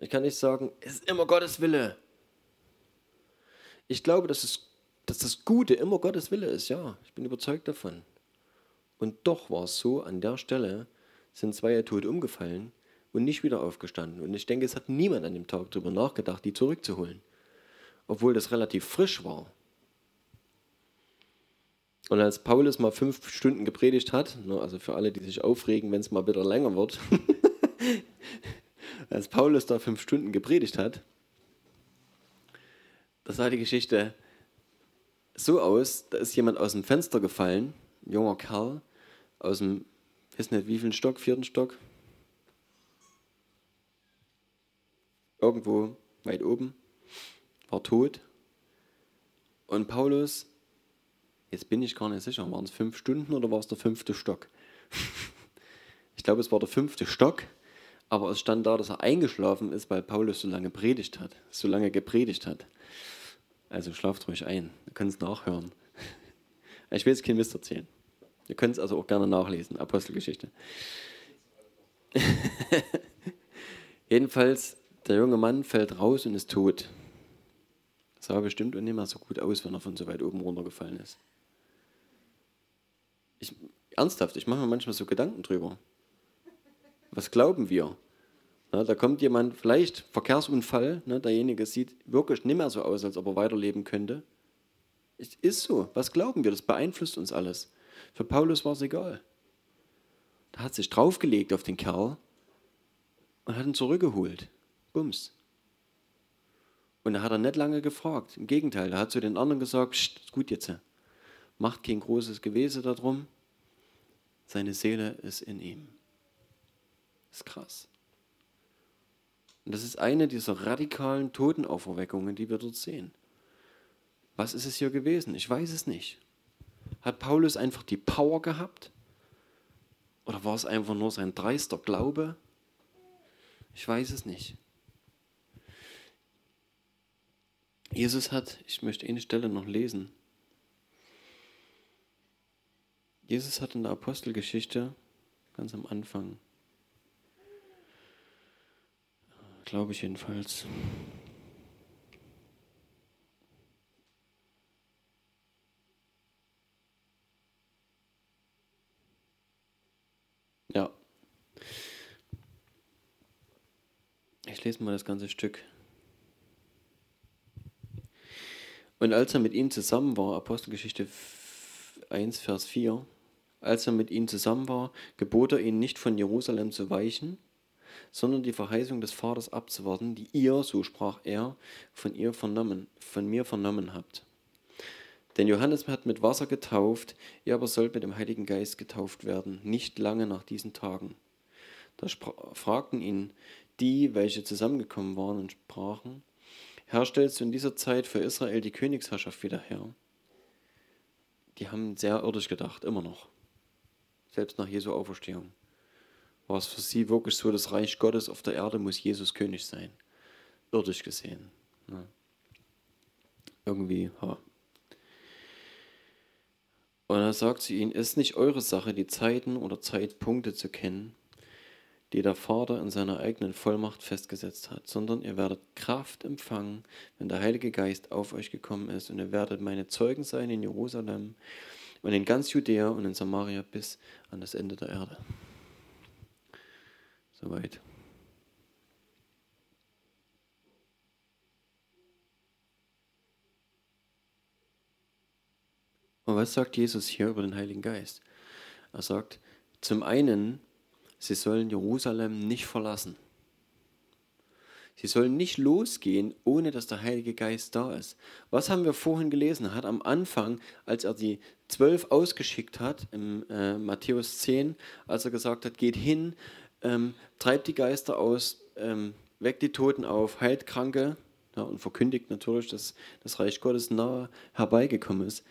Ich kann nicht sagen, es ist immer Gottes Wille. Ich glaube, dass, es, dass das Gute immer Gottes Wille ist, ja. Ich bin überzeugt davon. Und doch war es so, an der Stelle sind zwei ja tot umgefallen und nicht wieder aufgestanden. Und ich denke, es hat niemand an dem Tag darüber nachgedacht, die zurückzuholen. Obwohl das relativ frisch war. Und als Paulus mal fünf Stunden gepredigt hat, ne, also für alle, die sich aufregen, wenn es mal wieder länger wird, als Paulus da fünf Stunden gepredigt hat, da sah die Geschichte so aus, da ist jemand aus dem Fenster gefallen, ein junger Kerl, aus dem, ich weiß nicht, wievielten Stock, vierten Stock, irgendwo weit oben, war tot. Und Paulus Jetzt bin ich gar nicht sicher, waren es fünf Stunden oder war es der fünfte Stock? ich glaube, es war der fünfte Stock, aber es stand da, dass er eingeschlafen ist, weil Paulus so lange predigt hat, so lange gepredigt hat. Also schlaft ruhig ein, ihr könnt es nachhören. Ich will jetzt kein Mist erzählen. Ihr könnt es also auch gerne nachlesen, Apostelgeschichte. Jedenfalls, der junge Mann fällt raus und ist tot. Sah bestimmt nicht mehr so gut aus, wenn er von so weit oben runtergefallen ist ich, ernsthaft, ich mache mir manchmal so Gedanken drüber. Was glauben wir? Na, da kommt jemand, vielleicht Verkehrsunfall, ne, derjenige sieht wirklich nicht mehr so aus, als ob er weiterleben könnte. Es ist so. Was glauben wir? Das beeinflusst uns alles. Für Paulus war es egal. Er hat sich draufgelegt auf den Kerl und hat ihn zurückgeholt. Bums. Und da hat er nicht lange gefragt. Im Gegenteil, er hat zu den anderen gesagt, ist gut jetzt macht kein großes Gewese darum. Seine Seele ist in ihm. Das ist krass. Und das ist eine dieser radikalen Totenauferweckungen, die wir dort sehen. Was ist es hier gewesen? Ich weiß es nicht. Hat Paulus einfach die Power gehabt? Oder war es einfach nur sein dreister Glaube? Ich weiß es nicht. Jesus hat, ich möchte eine Stelle noch lesen. Jesus hat in der Apostelgeschichte ganz am Anfang, glaube ich jedenfalls, Ja. Ich lese mal das ganze Stück. Und als er mit ihnen zusammen war, Apostelgeschichte 1, Vers 4, als er mit ihnen zusammen war, gebot er ihnen nicht von Jerusalem zu weichen, sondern die Verheißung des Vaters abzuwarten, die ihr, so sprach er, von ihr vernommen, von mir vernommen habt. Denn Johannes hat mit Wasser getauft, ihr aber sollt mit dem Heiligen Geist getauft werden, nicht lange nach diesen Tagen. Da fragten ihn die, welche zusammengekommen waren und sprachen, Herr, stellst du in dieser Zeit für Israel die Königsherrschaft wieder her? Die haben sehr irdisch gedacht, immer noch. Selbst nach Jesu Auferstehung war es für sie wirklich so, das Reich Gottes auf der Erde muss Jesus König sein. Irdisch gesehen. Ja. Irgendwie, ha, und er sagt zu ihnen, es ist nicht eure Sache, die Zeiten oder Zeitpunkte zu kennen, die der Vater in seiner eigenen Vollmacht festgesetzt hat, sondern ihr werdet Kraft empfangen, wenn der Heilige Geist auf euch gekommen ist, und ihr werdet meine Zeugen sein in Jerusalem und in ganz Judäa und in Samaria bis an das Ende der Erde. Soweit. Und was sagt Jesus hier über den Heiligen Geist? Er sagt, zum einen, sie sollen Jerusalem nicht verlassen. Sie sollen nicht losgehen, ohne dass der Heilige Geist da ist. Was haben wir vorhin gelesen? Er hat am Anfang, als er die zwölf ausgeschickt hat, im äh, Matthäus 10, als er gesagt hat, geht hin, ähm, treibt die Geister aus, ähm, weckt die Toten auf, heilt Kranke ja, und verkündigt natürlich, dass das Reich Gottes nahe herbeigekommen ist.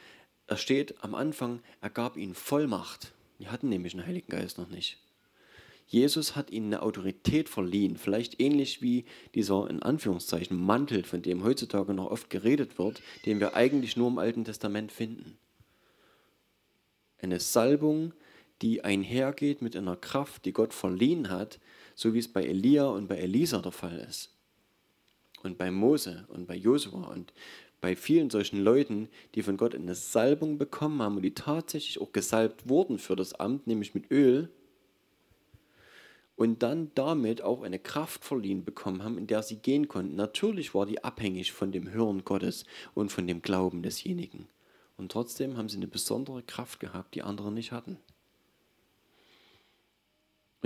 Er steht am Anfang, er gab ihnen Vollmacht. Die hatten nämlich einen Heiligen Geist noch nicht. Jesus hat ihnen eine Autorität verliehen, vielleicht ähnlich wie dieser in Anführungszeichen Mantel, von dem heutzutage noch oft geredet wird, den wir eigentlich nur im Alten Testament finden. Eine Salbung, die einhergeht mit einer Kraft, die Gott verliehen hat, so wie es bei Elia und bei Elisa der Fall ist. Und bei Mose und bei Josua und bei vielen solchen Leuten, die von Gott eine Salbung bekommen haben und die tatsächlich auch gesalbt wurden für das Amt, nämlich mit Öl, und dann damit auch eine Kraft verliehen bekommen haben, in der sie gehen konnten. Natürlich war die abhängig von dem Hören Gottes und von dem Glauben desjenigen. Und trotzdem haben sie eine besondere Kraft gehabt, die andere nicht hatten.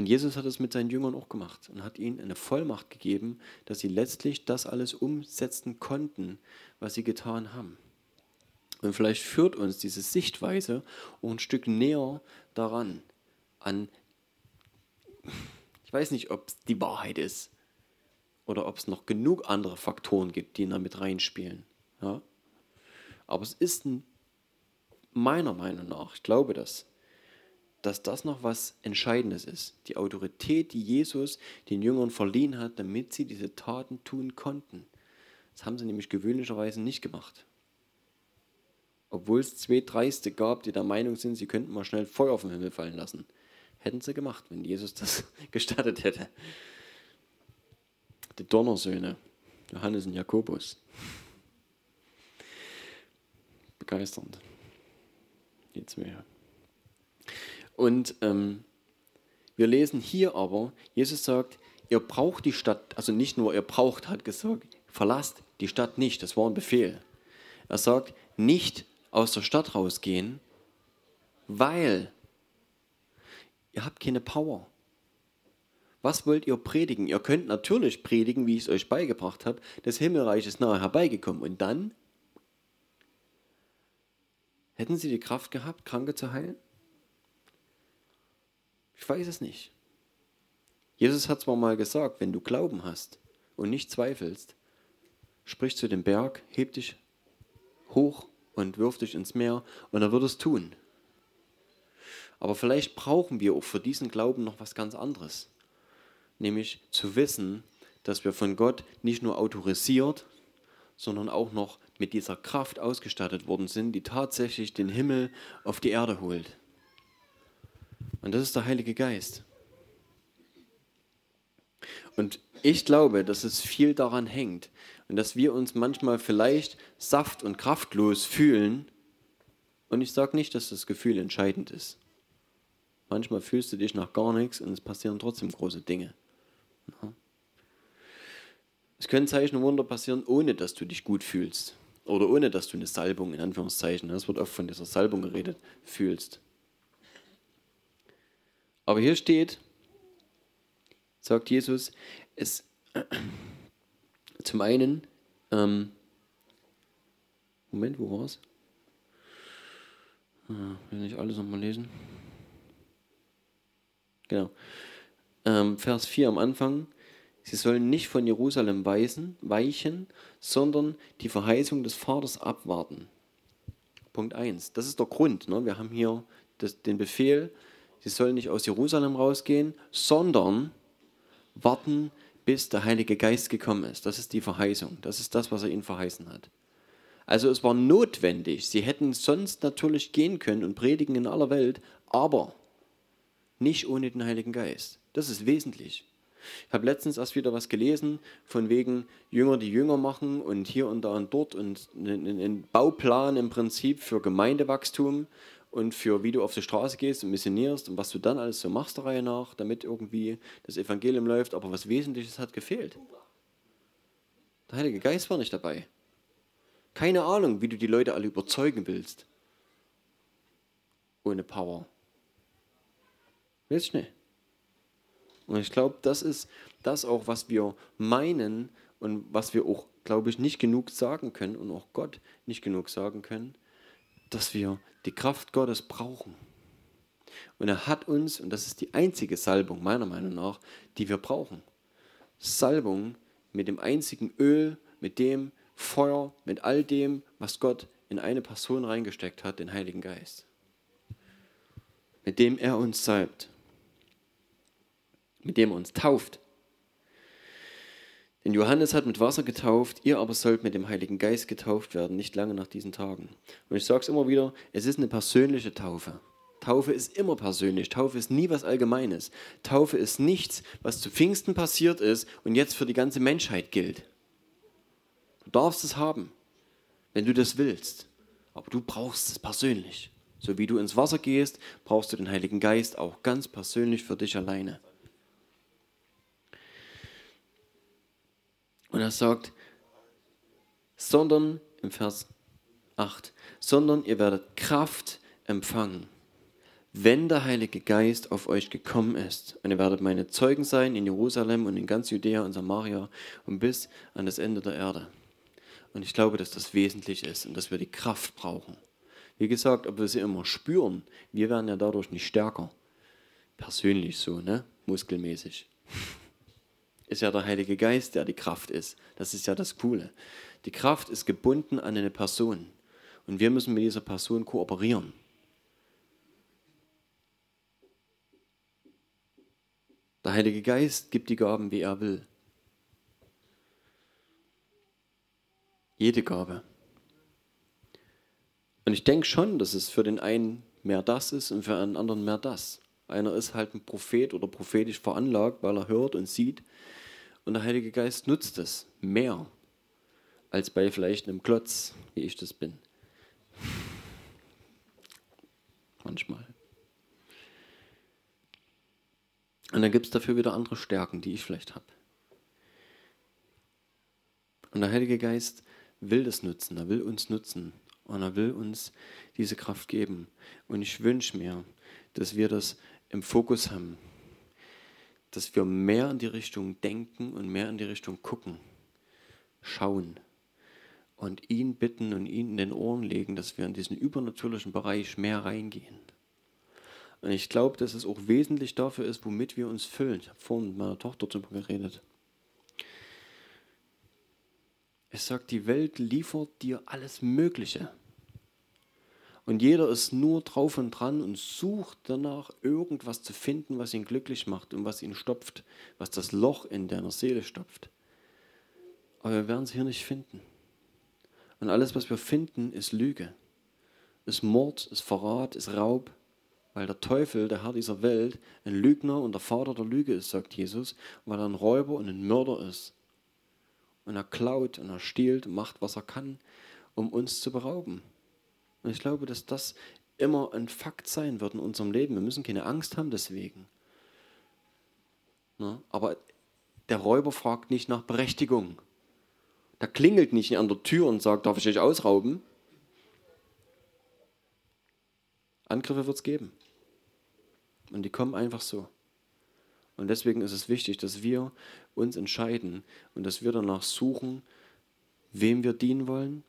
Und Jesus hat es mit seinen Jüngern auch gemacht und hat ihnen eine Vollmacht gegeben, dass sie letztlich das alles umsetzen konnten, was sie getan haben. Und vielleicht führt uns diese Sichtweise auch ein Stück näher daran, an, ich weiß nicht, ob es die Wahrheit ist oder ob es noch genug andere Faktoren gibt, die da mit reinspielen. Ja? Aber es ist ein, meiner Meinung nach, ich glaube das, dass das noch was Entscheidendes ist. Die Autorität, die Jesus den Jüngern verliehen hat, damit sie diese Taten tun konnten. Das haben sie nämlich gewöhnlicherweise nicht gemacht. Obwohl es zwei Dreiste gab, die der Meinung sind, sie könnten mal schnell Feuer vom Himmel fallen lassen. Hätten sie gemacht, wenn Jesus das gestattet hätte. Die Donnersöhne, Johannes und Jakobus. Begeisternd. Die zwei. Und ähm, wir lesen hier aber, Jesus sagt, ihr braucht die Stadt, also nicht nur ihr braucht, hat gesagt, verlasst die Stadt nicht, das war ein Befehl. Er sagt, nicht aus der Stadt rausgehen, weil ihr habt keine Power. Was wollt ihr predigen? Ihr könnt natürlich predigen, wie ich es euch beigebracht habe, das Himmelreich ist nahe herbeigekommen. Und dann? Hätten sie die Kraft gehabt, Kranke zu heilen? Ich weiß es nicht. Jesus hat zwar mal gesagt, wenn du Glauben hast und nicht zweifelst, sprich zu dem Berg, heb dich hoch und wirf dich ins Meer und er wird es tun. Aber vielleicht brauchen wir auch für diesen Glauben noch was ganz anderes. Nämlich zu wissen, dass wir von Gott nicht nur autorisiert, sondern auch noch mit dieser Kraft ausgestattet worden sind, die tatsächlich den Himmel auf die Erde holt. Und das ist der Heilige Geist. Und ich glaube, dass es viel daran hängt und dass wir uns manchmal vielleicht saft- und kraftlos fühlen. Und ich sage nicht, dass das Gefühl entscheidend ist. Manchmal fühlst du dich nach gar nichts und es passieren trotzdem große Dinge. Es können Zeichen und Wunder passieren, ohne dass du dich gut fühlst. Oder ohne dass du eine Salbung, in Anführungszeichen, es wird oft von dieser Salbung geredet, fühlst. Aber hier steht, sagt Jesus, es zum einen, ähm, Moment, wo war es? Ah, will nicht alles nochmal lesen. Genau. Ähm, Vers 4 am Anfang. Sie sollen nicht von Jerusalem weisen, weichen, sondern die Verheißung des Vaters abwarten. Punkt 1. Das ist der Grund. Ne? Wir haben hier das, den Befehl, sie sollen nicht aus Jerusalem rausgehen, sondern warten, bis der Heilige Geist gekommen ist. Das ist die Verheißung. Das ist das, was er ihnen verheißen hat. Also es war notwendig. Sie hätten sonst natürlich gehen können und predigen in aller Welt, aber nicht ohne den Heiligen Geist. Das ist wesentlich. Ich habe letztens erst wieder was gelesen, von wegen Jünger, die Jünger machen und hier und da und dort und einen Bauplan im Prinzip für Gemeindewachstum und für wie du auf die Straße gehst und missionierst und was du dann alles so machst der Reihe nach, damit irgendwie das Evangelium läuft. Aber was Wesentliches hat gefehlt. Der Heilige Geist war nicht dabei. Keine Ahnung, wie du die Leute alle überzeugen willst. Ohne Power. Willst nicht? Und ich glaube, das ist das auch, was wir meinen und was wir auch, glaube ich, nicht genug sagen können und auch Gott nicht genug sagen können, dass wir die Kraft Gottes brauchen. Und er hat uns, und das ist die einzige Salbung meiner Meinung nach, die wir brauchen. Salbung mit dem einzigen Öl, mit dem Feuer, mit all dem, was Gott in eine Person reingesteckt hat, den Heiligen Geist. Mit dem er uns salbt. Mit dem er uns tauft. Denn Johannes hat mit Wasser getauft, ihr aber sollt mit dem Heiligen Geist getauft werden, nicht lange nach diesen Tagen. Und ich sage es immer wieder, es ist eine persönliche Taufe. Taufe ist immer persönlich. Taufe ist nie was Allgemeines. Taufe ist nichts, was zu Pfingsten passiert ist und jetzt für die ganze Menschheit gilt. Du darfst es haben, wenn du das willst. Aber du brauchst es persönlich. So wie du ins Wasser gehst, brauchst du den Heiligen Geist auch ganz persönlich für dich alleine. Und er sagt, sondern im Vers 8, sondern ihr werdet Kraft empfangen, wenn der Heilige Geist auf euch gekommen ist. Und ihr werdet meine Zeugen sein in Jerusalem und in ganz Judäa und Samaria und bis an das Ende der Erde. Und ich glaube, dass das wesentlich ist und dass wir die Kraft brauchen. Wie gesagt, ob wir sie immer spüren, wir werden ja dadurch nicht stärker. Persönlich so, ne? Muskelmäßig ist ja der Heilige Geist, der die Kraft ist. Das ist ja das Coole. Die Kraft ist gebunden an eine Person. Und wir müssen mit dieser Person kooperieren. Der Heilige Geist gibt die Gaben, wie er will. Jede Gabe. Und ich denke schon, dass es für den einen mehr das ist und für einen anderen mehr das. Einer ist halt ein Prophet oder prophetisch veranlagt, weil er hört und sieht. Und der Heilige Geist nutzt es mehr als bei vielleicht einem Klotz, wie ich das bin. Manchmal. Und dann gibt es dafür wieder andere Stärken, die ich vielleicht habe. Und der Heilige Geist will das nutzen, er will uns nutzen und er will uns diese Kraft geben. Und ich wünsche mir, dass wir das im Fokus haben, dass wir mehr in die Richtung denken und mehr in die Richtung gucken, schauen und ihn bitten und ihn in den Ohren legen, dass wir in diesen übernatürlichen Bereich mehr reingehen. Und ich glaube, dass es auch wesentlich dafür ist, womit wir uns füllen. Ich habe vorhin mit meiner Tochter darüber geredet. Es sagt, die Welt liefert dir alles Mögliche. Und jeder ist nur drauf und dran und sucht danach, irgendwas zu finden, was ihn glücklich macht und was ihn stopft, was das Loch in deiner Seele stopft. Aber wir werden es hier nicht finden. Und alles, was wir finden, ist Lüge. Ist Mord, ist Verrat, ist Raub. Weil der Teufel, der Herr dieser Welt, ein Lügner und der Vater der Lüge ist, sagt Jesus, weil er ein Räuber und ein Mörder ist. Und er klaut und er stiehlt und macht, was er kann, um uns zu berauben. Und ich glaube, dass das immer ein Fakt sein wird in unserem Leben. Wir müssen keine Angst haben deswegen. Na, aber der Räuber fragt nicht nach Berechtigung. Der klingelt nicht an der Tür und sagt, darf ich euch ausrauben? Angriffe wird es geben. Und die kommen einfach so. Und deswegen ist es wichtig, dass wir uns entscheiden und dass wir danach suchen, wem wir dienen wollen,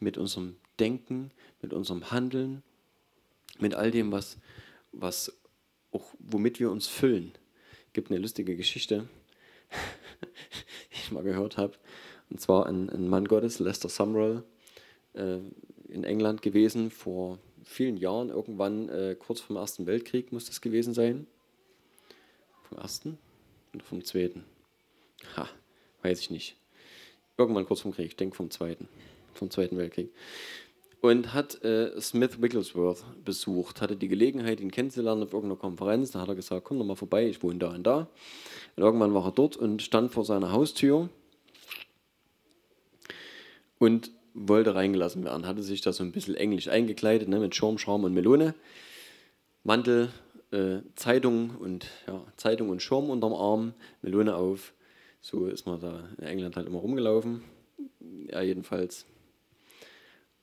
mit unserem Denken, mit unserem Handeln, mit all dem, was, was auch, womit wir uns füllen. Es gibt eine lustige Geschichte, die ich mal gehört habe. Und zwar ein, ein Mann Gottes, Lester Sumrall, äh, in England gewesen, vor vielen Jahren, irgendwann äh, kurz vom Ersten Weltkrieg muss das gewesen sein. Vom Ersten oder vom Zweiten? Ha, weiß ich nicht. Irgendwann kurz vom Krieg, ich denke vom Zweiten, vom Zweiten Weltkrieg. Und hat äh, Smith Wigglesworth besucht, hatte die Gelegenheit, ihn kennenzulernen auf irgendeiner Konferenz. Da hat er gesagt, komm doch mal vorbei, ich wohne da und da. Und irgendwann war er dort und stand vor seiner Haustür und wollte reingelassen werden. Hatte sich da so ein bisschen englisch eingekleidet, ne, mit Schirm, Schaum und Melone. Mantel, äh, Zeitung und ja, Zeitung und Schirm unterm Arm, Melone auf. So ist man da in England halt immer rumgelaufen. Ja, jedenfalls.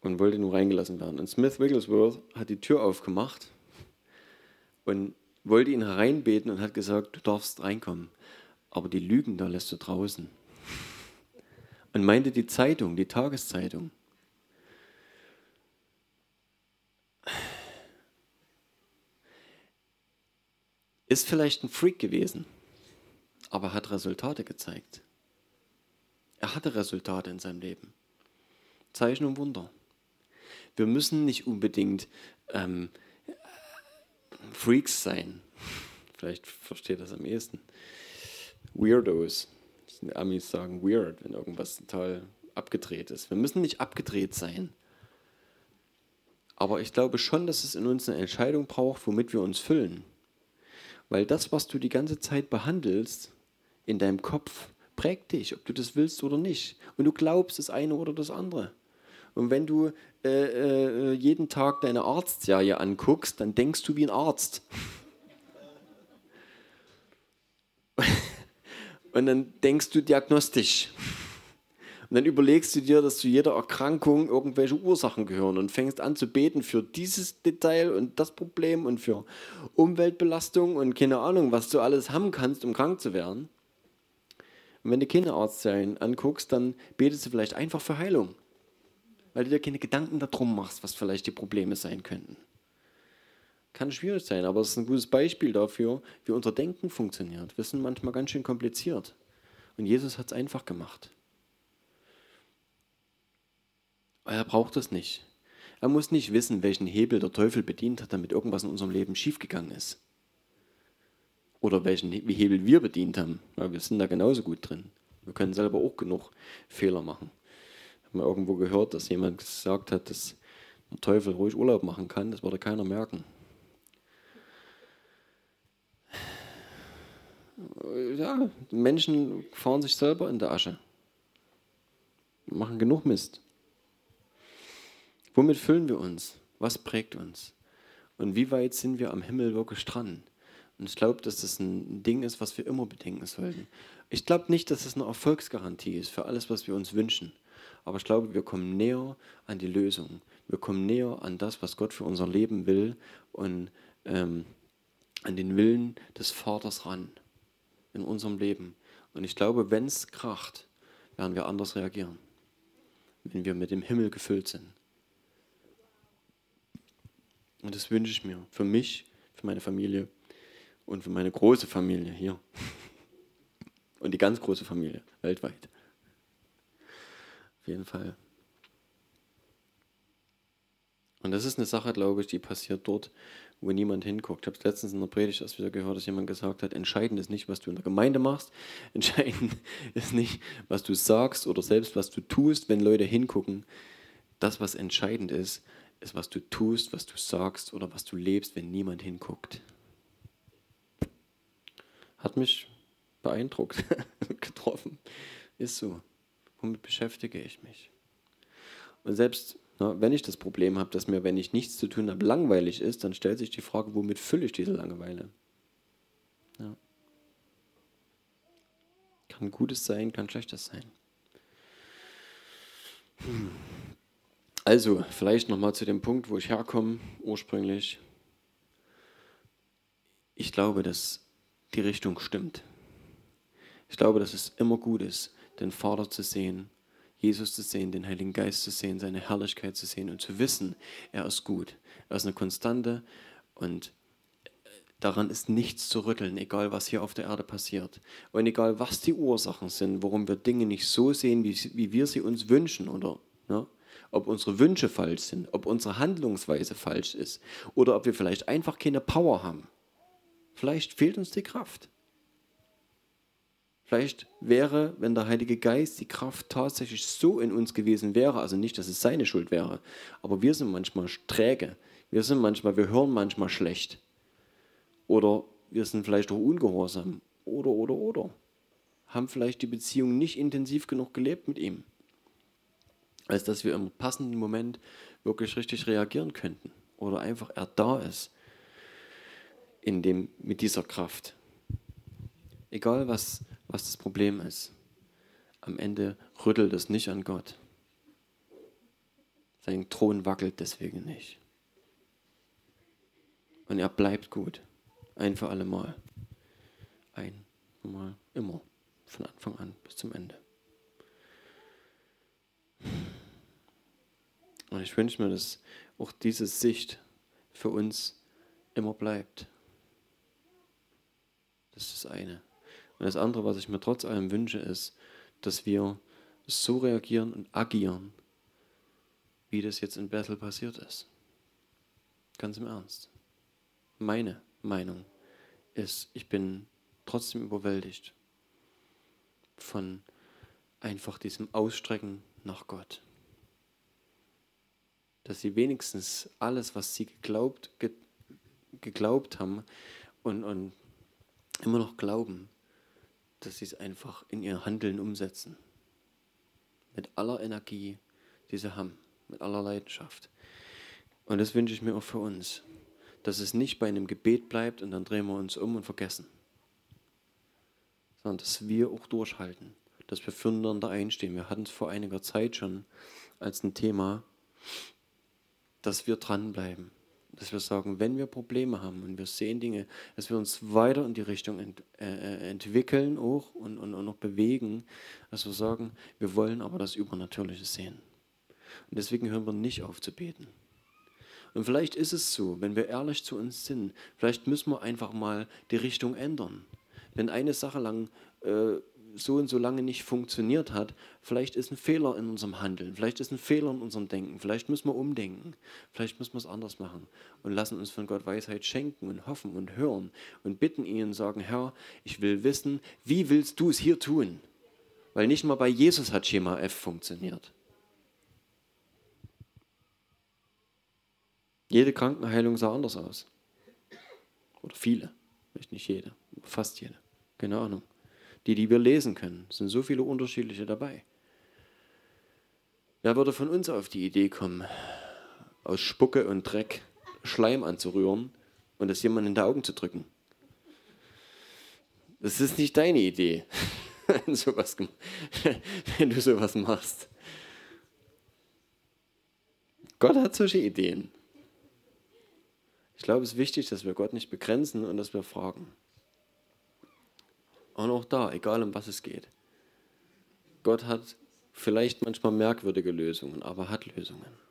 Und wollte nur reingelassen werden. Und Smith Wigglesworth hat die Tür aufgemacht und wollte ihn hereinbeten und hat gesagt, du darfst reinkommen. Aber die Lügen da lässt du draußen und meinte die Zeitung, die Tageszeitung. Ist vielleicht ein Freak gewesen, aber hat Resultate gezeigt. Er hatte Resultate in seinem Leben. Zeichen und Wunder. Wir müssen nicht unbedingt ähm, Freaks sein. Vielleicht versteht das am ehesten. Weirdos. Die Amis sagen weird, wenn irgendwas total abgedreht ist. Wir müssen nicht abgedreht sein. Aber ich glaube schon, dass es in uns eine Entscheidung braucht, womit wir uns füllen. Weil das, was du die ganze Zeit behandelst, in deinem Kopf, prägt dich, ob du das willst oder nicht. Und du glaubst das eine oder das andere. Und wenn du äh, äh, jeden Tag deine Arztserie anguckst, dann denkst du wie ein Arzt. Und dann denkst du diagnostisch. Und dann überlegst du dir, dass zu jeder Erkrankung irgendwelche Ursachen gehören und fängst an zu beten für dieses Detail und das Problem und für Umweltbelastung und keine Ahnung, was du alles haben kannst, um krank zu werden. Und wenn du keine Arztserien anguckst, dann betest du vielleicht einfach für Heilung, weil du dir keine Gedanken darum machst, was vielleicht die Probleme sein könnten. Kann schwierig sein, aber es ist ein gutes Beispiel dafür, wie unser Denken funktioniert. Wir sind manchmal ganz schön kompliziert. Und Jesus hat es einfach gemacht. Er braucht es nicht. Er muss nicht wissen, welchen Hebel der Teufel bedient hat, damit irgendwas in unserem Leben schiefgegangen ist. Oder welchen Hebel wir bedient haben. Ja, wir sind da genauso gut drin. Wir können selber auch genug Fehler machen. Mal irgendwo gehört, dass jemand gesagt hat, dass der Teufel ruhig Urlaub machen kann. Das würde keiner merken. ja, Menschen fahren sich selber in der Asche. Machen genug Mist. Womit füllen wir uns? Was prägt uns? Und wie weit sind wir am Himmel wirklich dran? Und ich glaube, dass das ein Ding ist, was wir immer bedenken sollten. Ich glaube nicht, dass es eine Erfolgsgarantie ist für alles, was wir uns wünschen. Aber ich glaube, wir kommen näher an die Lösung. Wir kommen näher an das, was Gott für unser Leben will und ähm, an den Willen des Vaters ran in unserem Leben. Und ich glaube, wenn es kracht, werden wir anders reagieren, wenn wir mit dem Himmel gefüllt sind. Und das wünsche ich mir für mich, für meine Familie und für meine große Familie hier. Und die ganz große Familie weltweit. Auf jeden Fall. Und das ist eine Sache, glaube ich, die passiert dort, wo niemand hinguckt. Ich habe es letztens in der Predigt erst wieder gehört, dass jemand gesagt hat, entscheidend ist nicht, was du in der Gemeinde machst, entscheidend ist nicht, was du sagst oder selbst was du tust, wenn Leute hingucken. Das, was entscheidend ist, ist, was du tust, was du sagst oder was du lebst, wenn niemand hinguckt. Hat mich beeindruckt, getroffen. Ist so. Womit beschäftige ich mich? Und selbst na, wenn ich das Problem habe, dass mir, wenn ich nichts zu tun habe, langweilig ist, dann stellt sich die Frage, womit fülle ich diese Langeweile? Ja. Kann Gutes sein, kann Schlechtes sein. Hm. Also, vielleicht nochmal zu dem Punkt, wo ich herkomme, ursprünglich. Ich glaube, dass die Richtung stimmt. Ich glaube, dass es immer gut ist, den Vater zu sehen Jesus zu sehen, den Heiligen Geist zu sehen, seine Herrlichkeit zu sehen und zu wissen, er ist gut. Er ist eine Konstante und daran ist nichts zu rütteln, egal was hier auf der Erde passiert. Und egal was die Ursachen sind, warum wir Dinge nicht so sehen, wie, wie wir sie uns wünschen oder ne? ob unsere Wünsche falsch sind, ob unsere Handlungsweise falsch ist oder ob wir vielleicht einfach keine Power haben. Vielleicht fehlt uns die Kraft. Vielleicht wäre, wenn der Heilige Geist die Kraft tatsächlich so in uns gewesen wäre, also nicht, dass es seine Schuld wäre, aber wir sind manchmal träge, wir sind manchmal, wir hören manchmal schlecht. Oder wir sind vielleicht auch ungehorsam. Oder, oder, oder, haben vielleicht die Beziehung nicht intensiv genug gelebt mit ihm, als dass wir im passenden Moment wirklich richtig reagieren könnten oder einfach er da ist in dem, mit dieser Kraft. Egal was was das Problem ist. Am Ende rüttelt es nicht an Gott. Sein Thron wackelt deswegen nicht. Und er bleibt gut. Ein für alle Mal. Ein Mal immer. Von Anfang an bis zum Ende. Und ich wünsche mir, dass auch diese Sicht für uns immer bleibt. Das ist das eine. Und das andere, was ich mir trotz allem wünsche, ist, dass wir so reagieren und agieren, wie das jetzt in Bethel passiert ist. Ganz im Ernst. Meine Meinung ist, ich bin trotzdem überwältigt von einfach diesem Ausstrecken nach Gott. Dass sie wenigstens alles, was sie geglaubt, ge, geglaubt haben und, und immer noch glauben, dass sie es einfach in ihr Handeln umsetzen. Mit aller Energie, die sie haben, mit aller Leidenschaft. Und das wünsche ich mir auch für uns, dass es nicht bei einem Gebet bleibt und dann drehen wir uns um und vergessen, sondern dass wir auch durchhalten, dass wir füreinander einstehen. Wir hatten es vor einiger Zeit schon als ein Thema, dass wir dranbleiben, dass wir sagen, wenn wir Probleme haben und wir sehen Dinge, dass wir uns weiter in die Richtung ent, äh, äh, entwickeln auch und, und, und noch bewegen, dass wir sagen, wir wollen aber das Übernatürliche sehen. Und deswegen hören wir nicht auf zu beten. Und vielleicht ist es so, wenn wir ehrlich zu uns sind, vielleicht müssen wir einfach mal die Richtung ändern. Wenn eine Sache lang äh, so und so lange nicht funktioniert hat, vielleicht ist ein Fehler in unserem Handeln, vielleicht ist ein Fehler in unserem Denken, vielleicht müssen wir umdenken, vielleicht müssen wir es anders machen und lassen uns von Gott Weisheit schenken und hoffen und hören und bitten ihn und sagen, Herr, ich will wissen, wie willst du es hier tun? Weil nicht mal bei Jesus hat Schema F funktioniert. Jede Krankenheilung sah anders aus. Oder viele, vielleicht nicht jede, fast jede. Keine Ahnung die, die wir lesen können. Es sind so viele unterschiedliche dabei. Wer würde von uns auf die Idee kommen, aus Spucke und Dreck Schleim anzurühren und das jemand in die Augen zu drücken? Das ist nicht deine Idee, wenn, sowas, wenn du sowas machst. Gott hat solche Ideen. Ich glaube, es ist wichtig, dass wir Gott nicht begrenzen und dass wir fragen. Und auch da, egal um was es geht. Gott hat vielleicht manchmal merkwürdige Lösungen, aber hat Lösungen.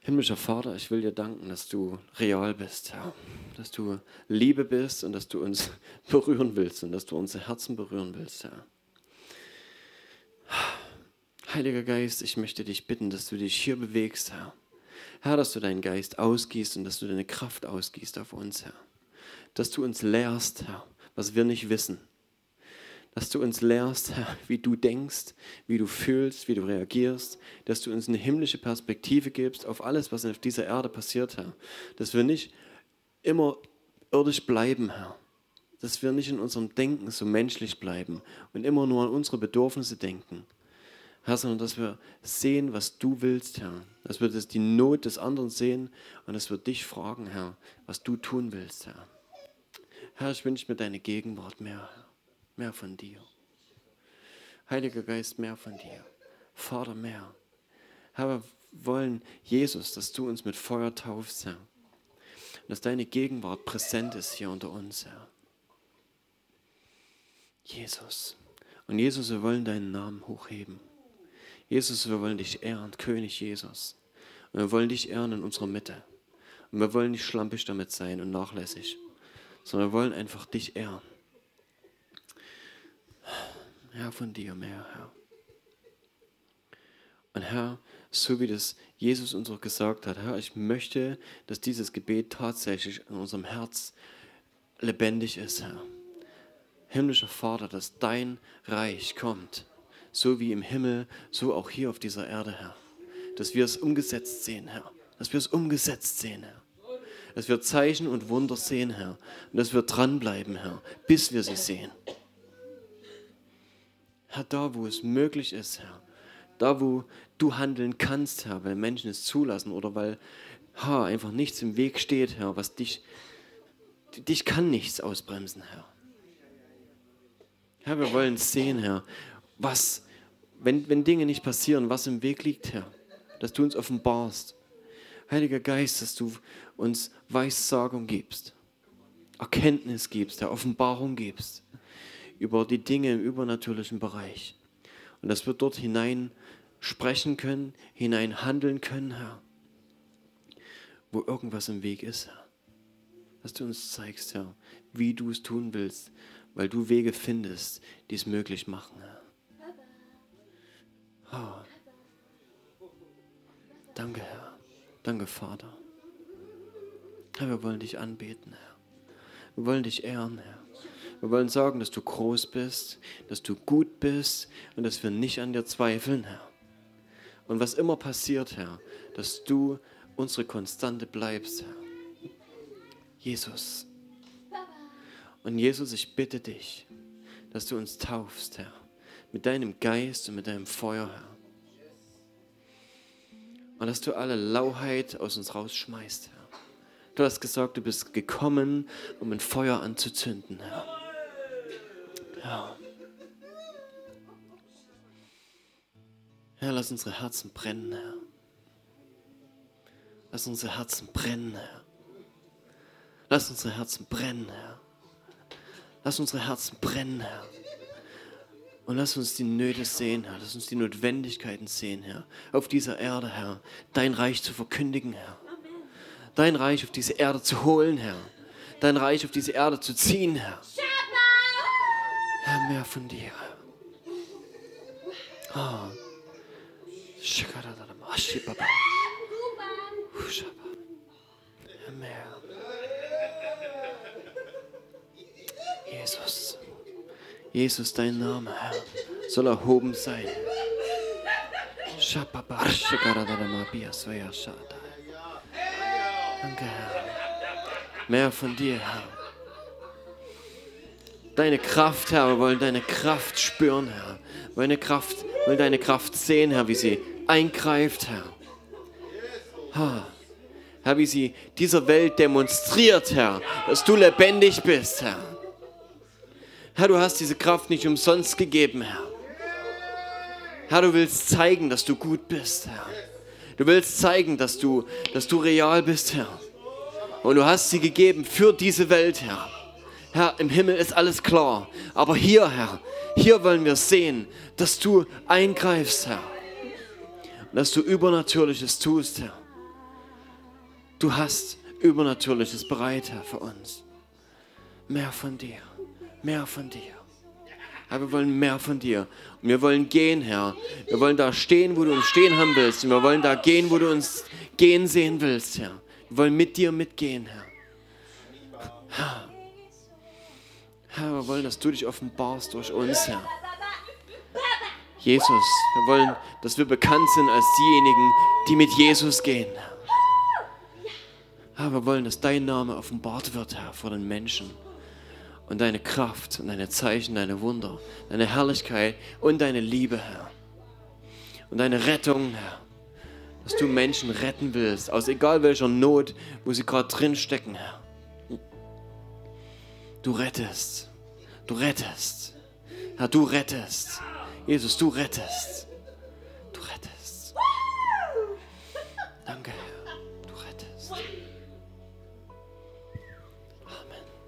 Himmlischer Vater, ich will dir danken, dass du real bist, Herr. Dass du Liebe bist und dass du uns berühren willst und dass du unsere Herzen berühren willst, Herr. Heiliger Geist, ich möchte dich bitten, dass du dich hier bewegst, Herr. Herr, dass du deinen Geist ausgießt und dass du deine Kraft ausgießt auf uns, Herr. Dass du uns lehrst, Herr, was wir nicht wissen. Dass du uns lehrst, Herr, wie du denkst, wie du fühlst, wie du reagierst. Dass du uns eine himmlische Perspektive gibst auf alles, was auf dieser Erde passiert, Herr. Dass wir nicht immer irdisch bleiben, Herr. Dass wir nicht in unserem Denken so menschlich bleiben und immer nur an unsere Bedürfnisse denken. Herr, sondern dass wir sehen, was du willst, Herr. Dass wir das, die Not des anderen sehen und dass wir dich fragen, Herr, was du tun willst, Herr. Herr, ich wünsche mir deine Gegenwart mehr. Mehr von dir. Heiliger Geist, mehr von dir. Vater, mehr. Herr, wir wollen, Jesus, dass du uns mit Feuer taufst, Herr. Und dass deine Gegenwart präsent ist hier unter uns, Herr. Jesus. Und Jesus, wir wollen deinen Namen hochheben. Jesus, wir wollen dich ehren, König Jesus. Und wir wollen dich ehren in unserer Mitte. Und wir wollen nicht schlampig damit sein und nachlässig, sondern wir wollen einfach dich ehren. Herr, von dir mehr, Herr. Und Herr, so wie das Jesus uns auch gesagt hat, Herr, ich möchte, dass dieses Gebet tatsächlich in unserem Herz lebendig ist, Herr. Himmlischer Vater, dass dein Reich kommt so wie im Himmel, so auch hier auf dieser Erde, Herr. Dass wir es umgesetzt sehen, Herr. Dass wir es umgesetzt sehen, Herr. Dass wir Zeichen und Wunder sehen, Herr. Und dass wir dranbleiben, Herr, bis wir sie sehen. Herr, da wo es möglich ist, Herr. Da wo du handeln kannst, Herr, weil Menschen es zulassen oder weil ha, einfach nichts im Weg steht, Herr, was dich, dich kann nichts ausbremsen, Herr. Herr, wir wollen sehen, Herr, was wenn, wenn Dinge nicht passieren, was im Weg liegt, Herr, dass du uns offenbarst. Heiliger Geist, dass du uns Weissagung gibst, Erkenntnis gibst, der Offenbarung gibst über die Dinge im übernatürlichen Bereich. Und dass wir dort hinein sprechen können, hinein handeln können, Herr, wo irgendwas im Weg ist, Herr. Dass du uns zeigst, Herr, wie du es tun willst, weil du Wege findest, die es möglich machen, Herr. Oh. Danke, Herr. Danke, Vater. Herr, wir wollen dich anbeten, Herr. Wir wollen dich ehren, Herr. Wir wollen sagen, dass du groß bist, dass du gut bist und dass wir nicht an dir zweifeln, Herr. Und was immer passiert, Herr, dass du unsere Konstante bleibst, Herr. Jesus. Und Jesus, ich bitte dich, dass du uns taufst, Herr mit deinem Geist und mit deinem Feuer, Herr. Und dass du alle Lauheit aus uns rausschmeißt, Herr. Du hast gesagt, du bist gekommen, um ein Feuer anzuzünden, Herr. Ja. Herr, lass unsere Herzen brennen, Herr. Lass unsere Herzen brennen, Herr. Lass unsere Herzen brennen, Herr. Lass unsere Herzen brennen, Herr. Und lass uns die Nöte sehen, Herr. Lass uns die Notwendigkeiten sehen, Herr. Auf dieser Erde, Herr. Dein Reich zu verkündigen, Herr. Dein Reich auf diese Erde zu holen, Herr. Dein Reich auf diese Erde zu ziehen, Herr. Herr, mehr von dir. Oh. Herr, mehr. Jesus. Jesus, dein Name, Herr, soll erhoben sein. Danke, Herr. Mehr von dir, Herr. Deine Kraft, Herr, wir wollen deine Kraft spüren, Herr. Wir wollen deine Kraft, wollen deine Kraft sehen, Herr, wie sie eingreift, Herr. Herr, wie sie dieser Welt demonstriert, Herr, dass du lebendig bist, Herr. Herr, du hast diese Kraft nicht umsonst gegeben, Herr. Herr, du willst zeigen, dass du gut bist, Herr. Du willst zeigen, dass du, dass du real bist, Herr. Und du hast sie gegeben für diese Welt, Herr. Herr, im Himmel ist alles klar. Aber hier, Herr, hier wollen wir sehen, dass du eingreifst, Herr. Und dass du Übernatürliches tust, Herr. Du hast Übernatürliches bereit, Herr, für uns. Mehr von dir. Mehr von dir. Herr, wir wollen mehr von dir. Und wir wollen gehen, Herr. Wir wollen da stehen, wo du uns stehen haben willst. Und wir wollen da gehen, wo du uns gehen sehen willst, Herr. Wir wollen mit dir mitgehen, Herr. Herr, wir wollen, dass du dich offenbarst durch uns, Herr. Jesus, wir wollen, dass wir bekannt sind als diejenigen, die mit Jesus gehen. Herr, wir wollen, dass dein Name offenbart wird, Herr, vor den Menschen und deine Kraft und deine Zeichen, deine Wunder, deine Herrlichkeit und deine Liebe, Herr. Und deine Rettung, Herr. Dass du Menschen retten willst, aus egal welcher Not, wo sie gerade drinstecken, Herr. Du rettest. Du rettest. Herr, du rettest. Jesus, du rettest. Du rettest. Danke, Herr.